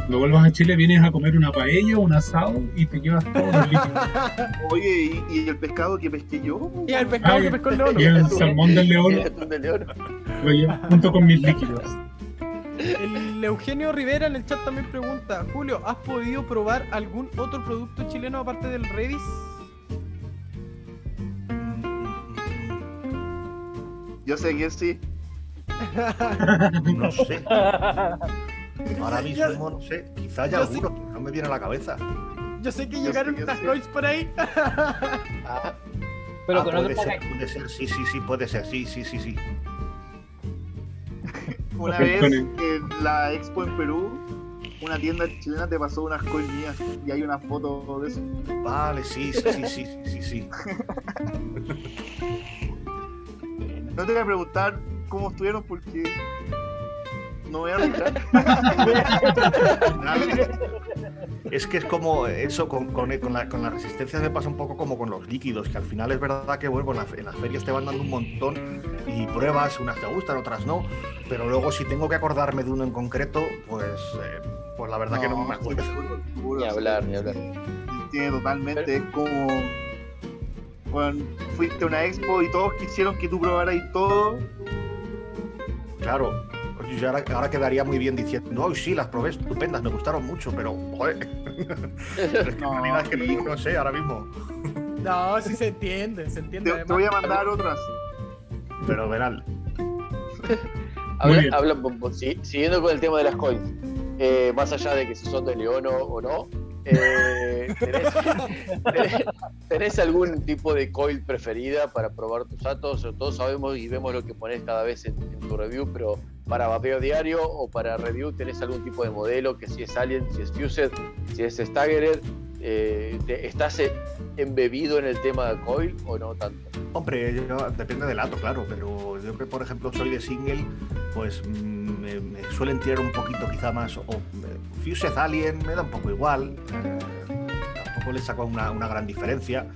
Cuando vuelvas a Chile vienes a comer una paella, un asado y te llevas todos los líquidos. Oye, ¿y, y el pescado que pesqué yo? Y el pescado Ay, que pescó el león. Y el salmón del león El lo llevo junto con mis líquidos. El Eugenio Rivera en el chat también pregunta, Julio, ¿has podido probar algún otro producto chileno aparte del Redis? Yo sé que sí. No sé. Ahora mismo no sé. Quizá haya alguno, no me viene a la cabeza. Yo sé que Yo llegaron sé, unas coins por ahí. Ah, Pero Ah, con otro puede ser, puede ser, sí, sí, sí, puede ser, sí, sí, sí, sí. Una vez en la expo en Perú, una tienda chilena te pasó unas coins mías y hay una foto de eso. Vale, sí, sí, sí, sí, sí, sí. No te voy a preguntar cómo estuvieron porque no voy a arreglar. Es que es como eso, con, con, con la, con las resistencias me pasa un poco como con los líquidos, que al final es verdad que bueno, en, las, en las ferias te van dando un montón y pruebas, unas te gustan, otras no, pero luego si tengo que acordarme de uno en concreto, pues, eh, pues la verdad que no me acuerdo. ni hablar, ni hablar. Entiendo totalmente, es como bueno, fuiste a una expo y todos quisieron que tú probaras y todo. Claro, yo ahora, ahora quedaría muy bien diciendo, oh, sí, las probé estupendas, me gustaron mucho, pero, joder, pero es que No, en realidad es que sí. no, no sé ahora mismo. No, sí se entiende, se entiende. Te, voy a mandar otras. Pero verán, Habla- habla- si- siguiendo con el tema de las coins, eh, más allá de que si son de León o, o no, eh, ¿tenés, tenés- tenés algún tipo de coil preferida para probar tus datos? Todos sabemos y vemos lo que pones cada vez en, en tu review, pero para vapeo diario o para review, ¿tenés algún tipo de modelo? Que si es Alien, si es Fused, si es Staggered, eh, te- ¿estás eh, embebido en el tema de coil o no tanto? Hombre, yo- depende del ato, claro, pero yo que por ejemplo soy de single, pues mm, me, me suelen tirar un poquito quizá más, o eh, Fused Alien me da un poco igual, eh, tampoco le saco una, una gran diferencia.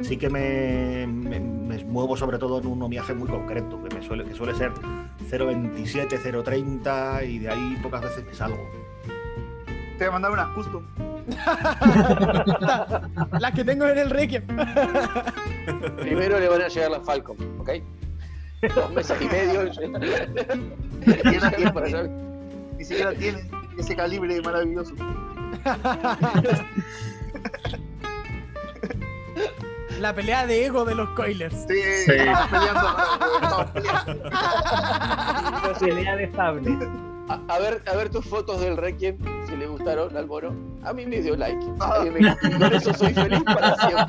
Sí que me, me- me muevo sobre todo en un homiaje muy concreto, que, me suele, que suele ser 0.27, 0.30 y de ahí pocas veces me salgo. Te voy a mandar unas custom. Las que tengo en el Requiem. Primero le van a llegar las Falcon, ¿ok? Dos meses y medio. Ni siquiera tiene ese calibre maravilloso. La pelea de ego de los coilers. Sí, Sí. estamos peleando. Estamos peleando. Pelea de sable. A, a ver, a ver tus fotos del Requiem, si le gustaron al mono. A mí me dio like. A mí me- con eso soy feliz para siempre.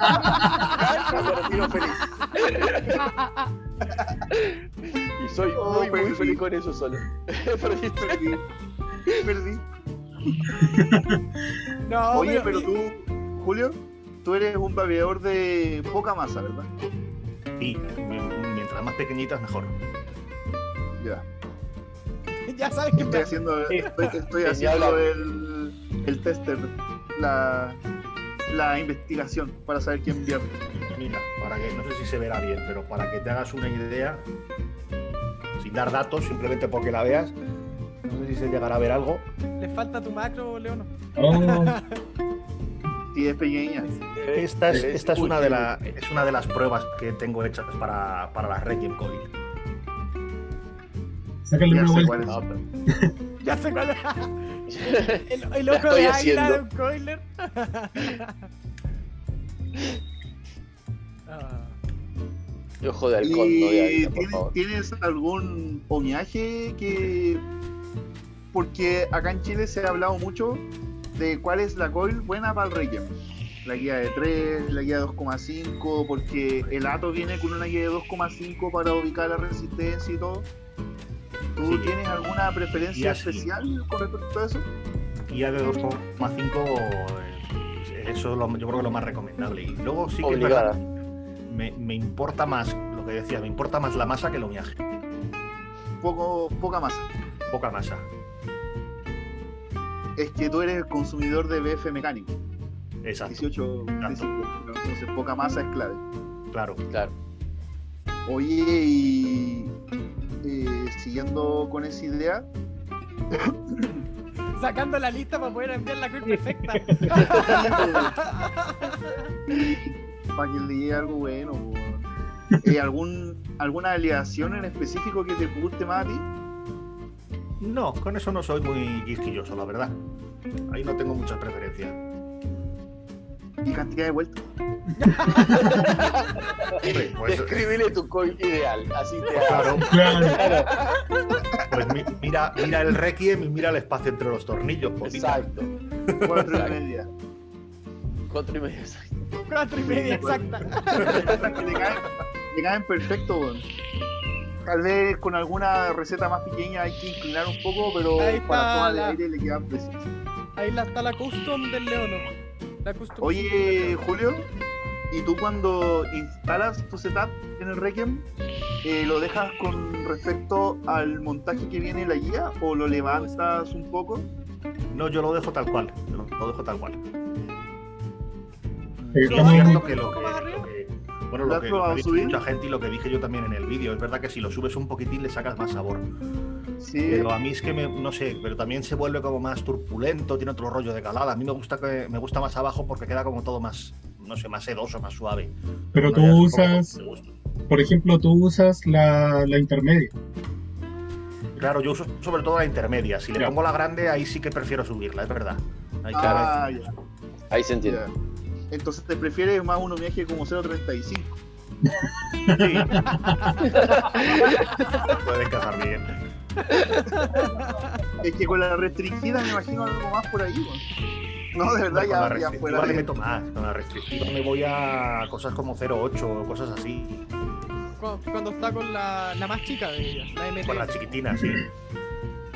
Me retiro feliz. y soy Oh, muy, muy perdí. feliz con eso solo. Perdiste. Perdí. Perdí. No, Oye, pero tú, Julio, tú eres un babeador de poca masa, ¿verdad? Y mm, mientras más pequeñitas, mejor. Ya. ya sabes que Estoy haciendo, estoy, estoy haciendo el, el tester, la, la investigación para saber quién pierde. Mira, para que, no sé si se verá bien, pero para que te hagas una idea, sin dar datos, simplemente porque la veas, no sé si se llegará a ver algo. le falta tu macro, Leono. Oh, Si es pequeña. Esta es, esta es, una, de la, es una de las pruebas que tengo hechas para, para la Requiem Coil. sácale Ya una sé vuelta. cuál es. Ya sé cuál es. El, el ojo de águila de un coiler. Ah. Y ojo de halcón, no de ¿Y águila, por tienes, favor. tienes algún homenaje que porque acá en Chile se ha hablado mucho de cuál es la coil buena para el Requiem. La guía de 3, la guía de 2,5, porque el Ato viene con una guía de 2,5 para ubicar la resistencia y todo. ¿Tú Sí. tienes alguna preferencia especial con respecto a eso? guía de 2,5, eh, eso es lo- yo creo que es lo más recomendable. Y luego sí que verdad, me, me importa más, lo que decía, me importa más la masa que el homenaje. Poco, poca masa. Poca masa. Es que tú eres el consumidor de BF mecánico. Exacto, 18, 18. Entonces poca masa es clave. claro. Claro. Oye, y eh, siguiendo con esa idea, Sacando la lista para poder enviar la coil perfecta. para que le llegue algo bueno. Eh, ¿algún, ¿Alguna aliación en específico que te guste más a ti? No, con eso no soy muy quisquilloso, la verdad. Ahí no tengo muchas preferencias. Y cantidad de vueltas. Pues, tu coil ideal, así te claro, Claro. pues mi- mira, mira el requiem y mira el espacio entre los tornillos. pues mira. Exacto. Cuatro y media. Cuatro y medio, exacto. Cuatro y media exacta. que le caen, le caen perfecto, weón. Tal vez con alguna receta más pequeña hay que inclinar un poco, pero Ahí para toma de la- aire le quedan precisas. Ahí está la custom del Leono. La custom Oye, Julio, ¿y tú cuando instalas tu setup en el Requiem, eh, lo dejas con respecto al montaje que viene en la guía o lo levantas un poco? No, yo lo dejo tal cual. Lo, lo dejo tal cual. Eh, Sí, ¿Lo es cierto que lo que, bueno, ¿Lo que, lo que probado ha dicho subir? mucha gente y lo que dije yo también en el vídeo, es verdad que si lo subes un poquitín le sacas más sabor. Sí, Pero a mí es que me, no sé, pero también se vuelve como más turbulento, tiene otro rollo de calada. A mí me gusta que me gusta más abajo porque queda como todo más, no sé, más sedoso, más suave. Pero Bueno, tú usas, por ejemplo, tú usas la, la intermedia. Claro, yo uso sobre todo la intermedia. Si le Ya. pongo la grande, ahí sí que prefiero subirla, es verdad. Ahí ah, ya, Ahí se entiende. Ya. Entonces te prefieres más un viaje como 0.35. puede encajar bien. Es que con la restringida me imagino algo más por ahí. weón. No, de verdad, Con la ya, ya fuera le de... meto más. Con la restrictiva me voy a cosas como 0.8 o cosas así. Cu- Cuando está con la, la más chica de ellas, la MT. Con la chiquitina, sí.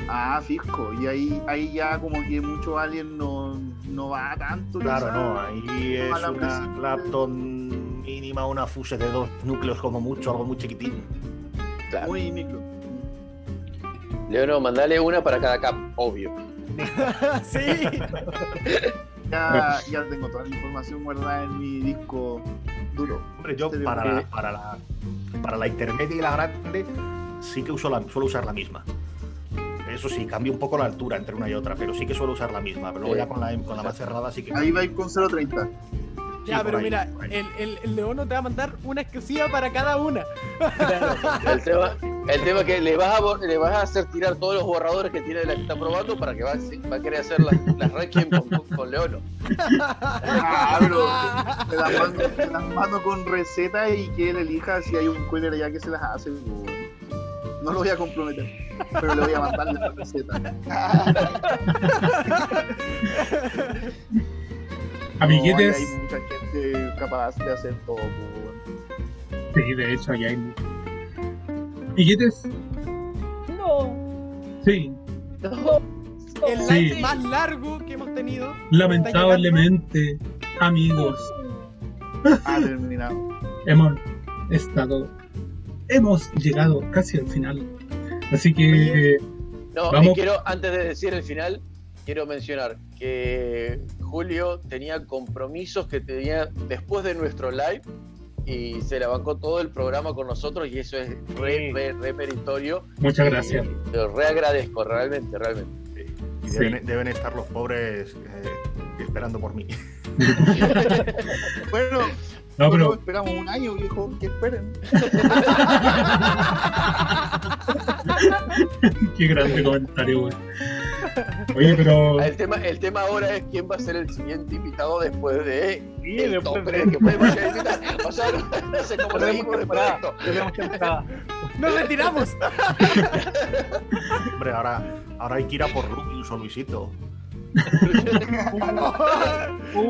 Ah, fijo. Y ahí, ahí ya como que mucho alien no, no va tanto. Claro, quizá. no, ahí es una presión. Clapton mínima, una Fuse de dos núcleos como mucho, algo muy chiquitín. Claro. Muy micro. Leono, mandale una para cada cap, obvio. sí. Ya, ya tengo toda la información guardada en mi disco duro. Hombre, yo Serio, para la, para, la, para la intermedia y la grande sí que uso la, suelo usar la misma. Eso sí, cambia un poco la altura entre una y otra, pero sí que suelo usar la misma. Pero luego Sí. ya con la, con la más cerrada sí que... Ahí va a ir con 0.30. Ya, por pero ahí, mira, el, el, el Leono te va a mandar una exclusiva para cada una. El tema, el tema es que le vas, a, le vas a hacer tirar todos los borradores que tiene de la que está probando para que va, a- va a querer hacer las, las Requiem con, con Leono. Ah, pero te las mando, con receta y que él elija si hay un cuello allá que se las hace. No lo voy a comprometer, pero le voy a mandar la receta. Amiguetes, No, hay mucha gente capaz de hacer todo. weón. sí, de hecho, ahí hay mucho. Amiguetes, No. sí, El Sí. live más largo que hemos tenido. lamentablemente, amigos, Ha terminado. hemos estado, hemos llegado casi al final. Así que, Oye. No, Vamos. y quiero, antes de decir el final, quiero mencionar que Julio tenía compromisos que tenía después de nuestro live y se la bancó todo el programa con nosotros y eso es re, re, re meritorio. muchas Y gracias. Te lo reagradezco, realmente, realmente. Y Sí. deben, deben estar los pobres eh, esperando por mí. Bueno, No, pero esperamos un año, viejo. Que esperen. qué grande comentario, güey. Oye, pero El tema, el tema ahora es quién va a ser el siguiente invitado después de Sí, el después de- que podemos invitar. O sea, no, no sé cómo seguimos después de esto. ¡Nos retiramos! Hombre, ahora, ahora hay que ir a por Rubius o Luisito.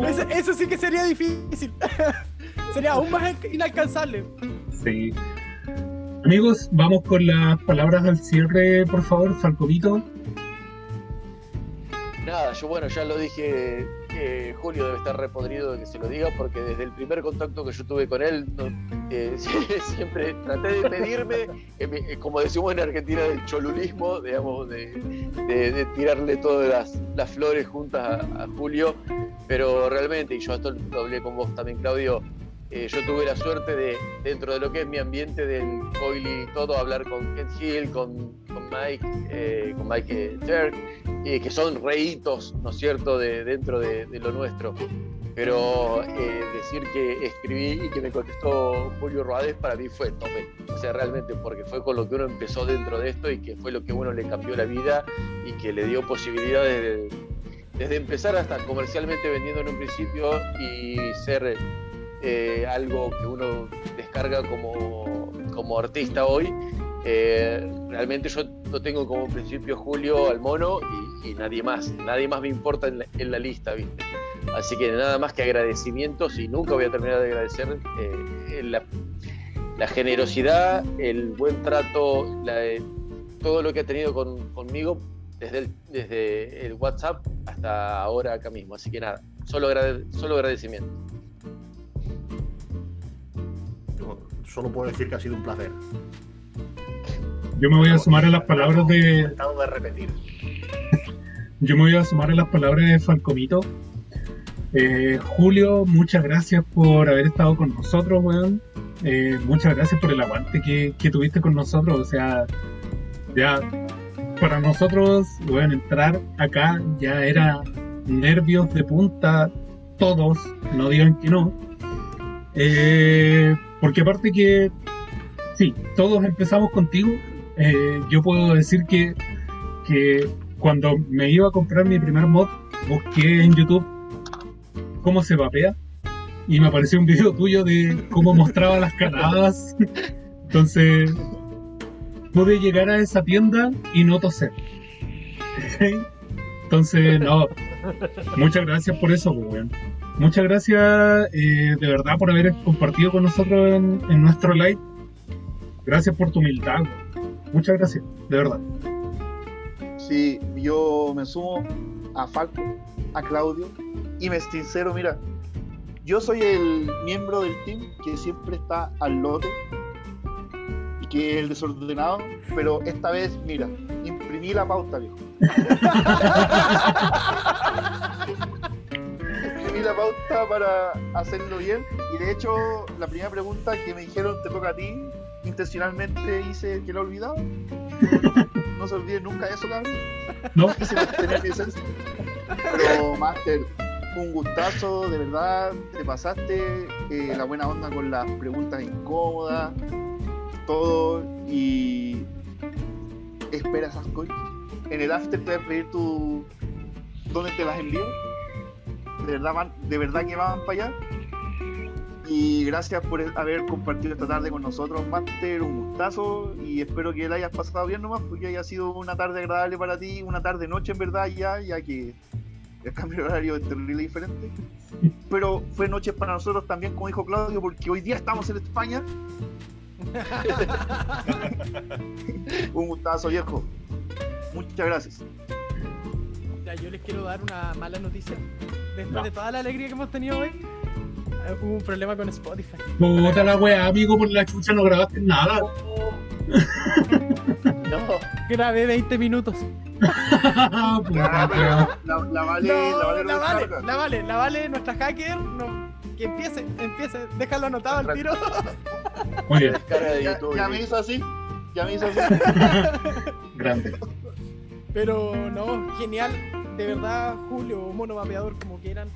Eso, eso sí que sería difícil. Sería aún más inalcanzable. sí. Amigos, vamos con las palabras al cierre, por favor, Falcomito. Nada, yo bueno, ya lo dije, que Julio debe estar repodrido de que se lo diga, porque desde el primer contacto que yo tuve con él, no- eh, siempre traté de pedirme, eh, eh, como decimos en Argentina, del cholulismo, digamos, de, de- de tirarle todas las, las flores juntas a, a Julio, pero realmente, y yo esto lo hablé con vos también, Claudio, eh, yo tuve la suerte de, dentro de lo que es mi ambiente del coily y todo, hablar con Ken Hill, con, Mike, eh, con Mike Turk, eh, que son reitos, ¿no es cierto?, de, dentro de, lo nuestro. Pero eh, decir que escribí y que me contestó Julio Rodés para mí fue tope. O sea, realmente, porque fue con lo que uno empezó dentro de esto y que fue lo que uno le cambió la vida y que le dio posibilidades de- desde empezar hasta comercialmente vendiendo en un principio y ser eh, algo que uno descarga como, como artista hoy. Eh, realmente yo lo tengo como principio Julio al mono y, y nadie más. Nadie más me importa en la, en la lista, ¿viste? Así que nada más que agradecimientos y nunca voy a terminar de agradecer eh, la, la generosidad, el buen trato, la- todo lo que ha tenido con- conmigo desde el, desde el WhatsApp hasta ahora acá mismo. Así que nada, solo, agrade- solo agradecimiento. Solo puedo decir que ha sido un placer. Yo me voy a sumar a las palabras de. De repetir. Yo me voy a sumar a las palabras de Falcomito. Eh, Julio, muchas gracias por haber estado con nosotros, weón. Eh, muchas gracias por el aguante que, que tuviste con nosotros. O sea, ya para nosotros, weón, entrar acá ya era nervios de punta, todos, no digan que no. Eh, porque aparte que, sí, todos empezamos contigo. Eh, yo puedo decir que, que cuando me iba a comprar mi primer mod, busqué en YouTube cómo se vapea y me apareció un video tuyo de cómo mostraba las caladas. Entonces pude llegar a esa tienda y no toser. Entonces, no, muchas gracias por eso, pues, weón. Muchas gracias eh, de verdad por haber compartido con nosotros en, en nuestro live. Gracias por tu humildad. Muchas gracias, de verdad. Sí, yo me sumo a Falco, a Claudio y me sincero, mira, yo soy el miembro del team que siempre está al lote y que es el desordenado, pero esta vez, mira, imprimí la pauta, viejo. imprimí la pauta para hacerlo bien y de hecho la primera pregunta que me dijeron te toca a ti, intencionalmente hice que lo he olvidado. No se olviden nunca de eso, cabrón ¿No? quise mantener mi esencia. Pero, Master, un gustazo, de verdad, te pasaste eh, la buena onda con las preguntas incómodas, todo, y espera esas cosas. En el after te voy a pedir tu... ¿Dónde te las envío? De verdad, van, de verdad que van para allá. Y gracias por haber compartido esta tarde con nosotros, Master. Un gustazo. Y espero que la hayas pasado bien nomás, porque haya sido una tarde agradable para ti, una tarde-noche en verdad, ya, ya que el cambio de horario es terrible diferente. Pero fue noche para nosotros también, como dijo Claudio, porque hoy día estamos en España. Un gustazo, viejo. Muchas gracias. Ya, yo les quiero dar una mala noticia. Después No. de toda la alegría que hemos tenido hoy, eh, hubo un problema con Spotify. Puta la weá, amigo, por la chucha no grabaste nada. No, Grabé 20 minutos. Puta, weá. La, la vale, No, la vale, la vale, la vale, la vale, nuestra hacker. No, que empiece, empiece, déjalo anotado al tiro. Muy bien, Ya, ya me hizo así. Ya me hizo así. grande. Pero no, genial. De verdad, Julio Mono Vapeador, como quieran.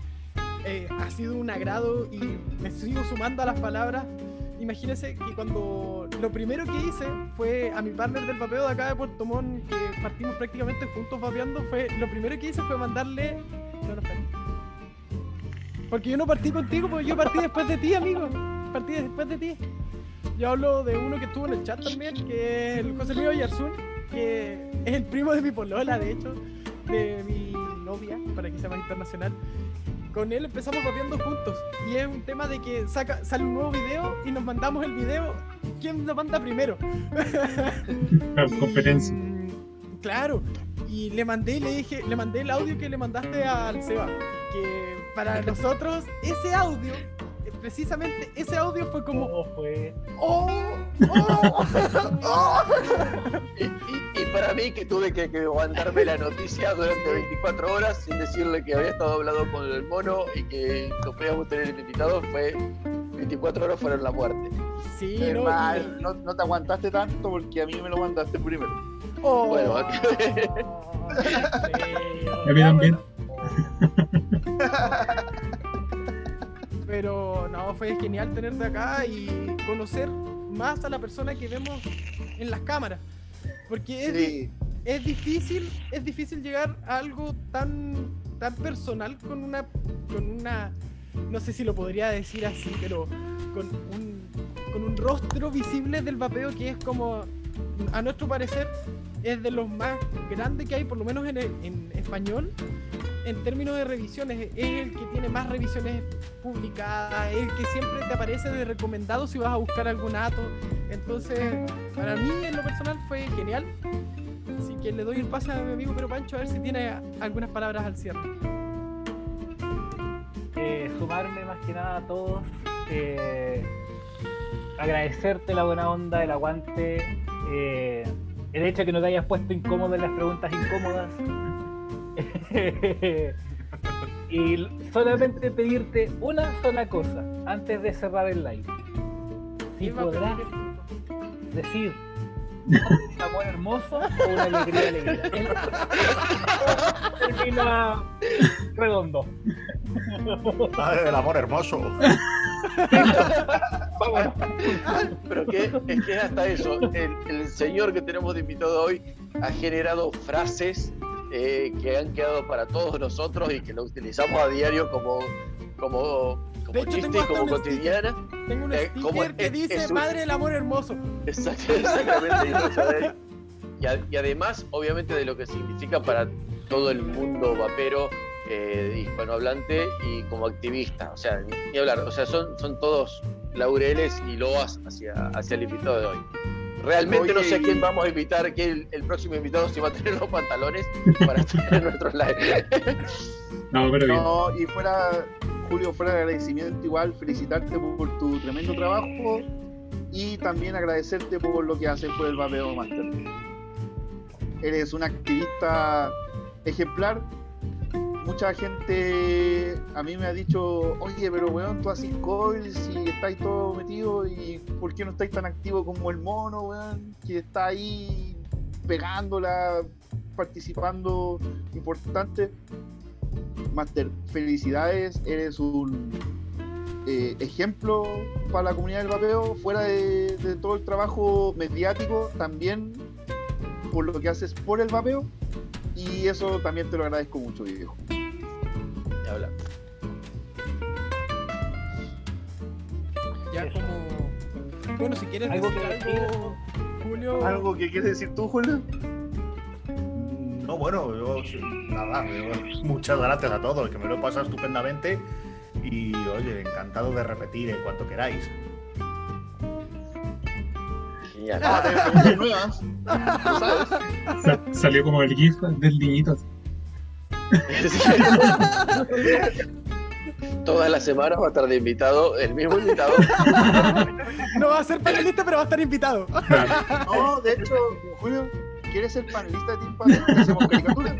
eh, ha sido un agrado y me sigo sumando a las palabras. imagínense que cuando lo primero que hice fue a mi partner del vapeo de acá de Puerto Montt, que partimos prácticamente juntos vapeando, fue lo primero que hice fue mandarle. No, no. Porque yo no partí contigo, porque yo partí después de ti, amigo. Partí después de ti. Yo hablo de uno que estuvo en el chat también, que es el José Luis Oyarzún, que es el primo de mi polola, de hecho, de mi novia, para que sea más internacional. Con él empezamos vapeando juntos. Y es un tema de que saca, sale un nuevo video y nos mandamos el video. ¿Quién lo manda primero? Claro, Y- competencia. Claro. Y le mandé, le dije, le mandé el audio que le mandaste al Seba. Que para nosotros, ese audio, precisamente ese audio fue como. ¿Cómo fue? ¡Oh! ¡Oh! ¡Oh! Y, y- y para mí que tuve que, que aguantarme la noticia durante 24 horas sin decirle que había estado hablando con el mono y que lo podíamos tener invitado fue 24 horas fueron la muerte. Sí, no, y- no, no te aguantaste tanto porque a mí me lo mandaste primero. oh. Bueno, Y a mí también. Pero no, fue genial tenerte acá y conocer más a la persona que vemos en las cámaras. Porque es, Sí, es difícil, es difícil llegar a algo tan, tan personal con una, con una, no sé si lo podría decir así, pero con un, con un rostro visible del vapeo que es como, a nuestro parecer, es de los más grandes que hay, por lo menos en, español, en términos de revisiones. Es el que tiene más revisiones publicadas, es el que siempre te aparece de recomendado si vas a buscar algún ato. Entonces, para mí en lo personal fue genial. Así que le doy el pase a mi amigo Pero Pancho a ver si tiene algunas palabras al cierre. eh, sumarme más que nada a todos, eh, agradecerte la buena onda, el aguante, eh, el hecho de que no te hayas puesto incómodo en las preguntas incómodas. y solamente pedirte una sola cosa antes de cerrar el live. Si ¿Quién va a podrás decir un amor hermoso o una alegría alegría. El- Termina redondo. Ah, del amor hermoso. Vámonos. Pero que es que es hasta eso. El, el señor que tenemos de invitado hoy ha generado frases eh, que han quedado para todos nosotros y que lo utilizamos a diario como, como, como De hecho, chiste y como cotidiana. Tengo un Eh, como sticker que es- dice es un- Madre del Amor Hermoso. Exact- Exactamente. y y además, obviamente, de lo que significa para todo el mundo vapero eh, hispanohablante y como activista. O sea, ni, hablar. O sea, son, son todos laureles y loas hacia, hacia el invitado de hoy. Realmente no sé a quién vamos a invitar, que el, el próximo invitado si va a tener los pantalones para estar en nuestros live. No, pero bien. no, y fuera, Julio, fuera de agradecimiento igual, felicitarte por tu tremendo trabajo y también agradecerte por lo que haces por el Vapeo Master. Eres un activista ejemplar. Mucha gente a mí me ha dicho, oye, pero weón, tú haces coils y estáis todo metido y ¿por qué no estáis tan activo como el mono, weón? Que está ahí pegándola, participando, importante. Master, felicidades, eres un eh, ejemplo para la comunidad del vapeo, fuera de, de todo el trabajo mediático, también por lo que haces por el vapeo, y eso también te lo agradezco mucho, viejo. Ni hablar. Ya como. Bueno, si quieres ¿Algo decir que algo, Julio. ¿Algo que quieres decir tú, Julio? No, bueno, yo nada, yo- muchas gracias a todos, que me lo he pasado estupendamente y oye, encantado de repetir en cuanto queráis. Ah, de experiencias nuevas, ¿tú ¿sabes? Sa- salió como el GIF del niñito. Todas las semanas va a estar de invitado, el mismo invitado. No va a ser panelista, pero va a estar invitado. Claro. No, de hecho, Julio, ¿quieres ser panelista de Team Panel? Hacemos caricatura.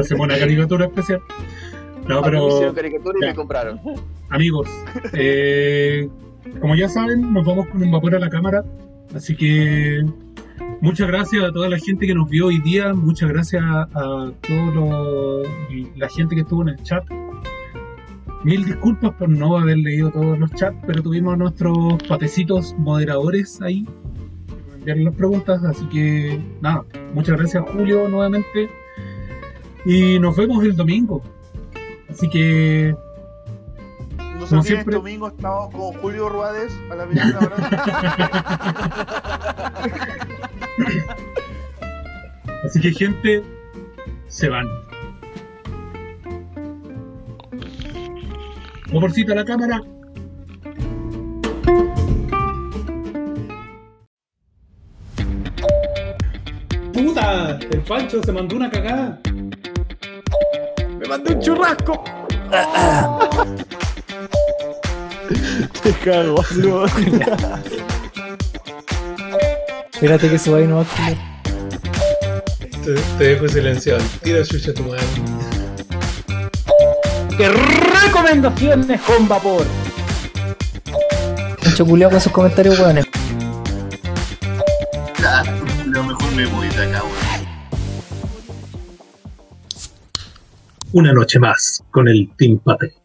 Hacemos una caricatura especial. No, me hicieron pero caricatura y Ya. me compraron. amigos, eh, como ya saben, nos vamos con un vapor a la cámara. Así que muchas gracias a toda la gente que nos vio hoy día. Muchas gracias a, a toda la gente que estuvo en el chat. Mil disculpas por no haber leído todos los chats, pero tuvimos nuestros patecitos moderadores ahí. nos enviaron las preguntas, así que nada, muchas gracias Julio nuevamente. Y nos vemos el domingo. Así que No siempre. este domingo estamos con Julio Ruades a la 21 horas. Así que gente, se van. Vaporcito a la cámara. ¡Puta! El Pancho se mandó una cagada. ¡Me mandé un churrasco! Te cago, Espérate que se vaya no culo. Te, te dejo silenciado. Tira chucha a tu madre. ¡Qué recomendaciones con vapor! Mucho culiao con sus comentarios weones. Ya, lo mejor me voy de acá, weón. Una noche más con el Team Pate.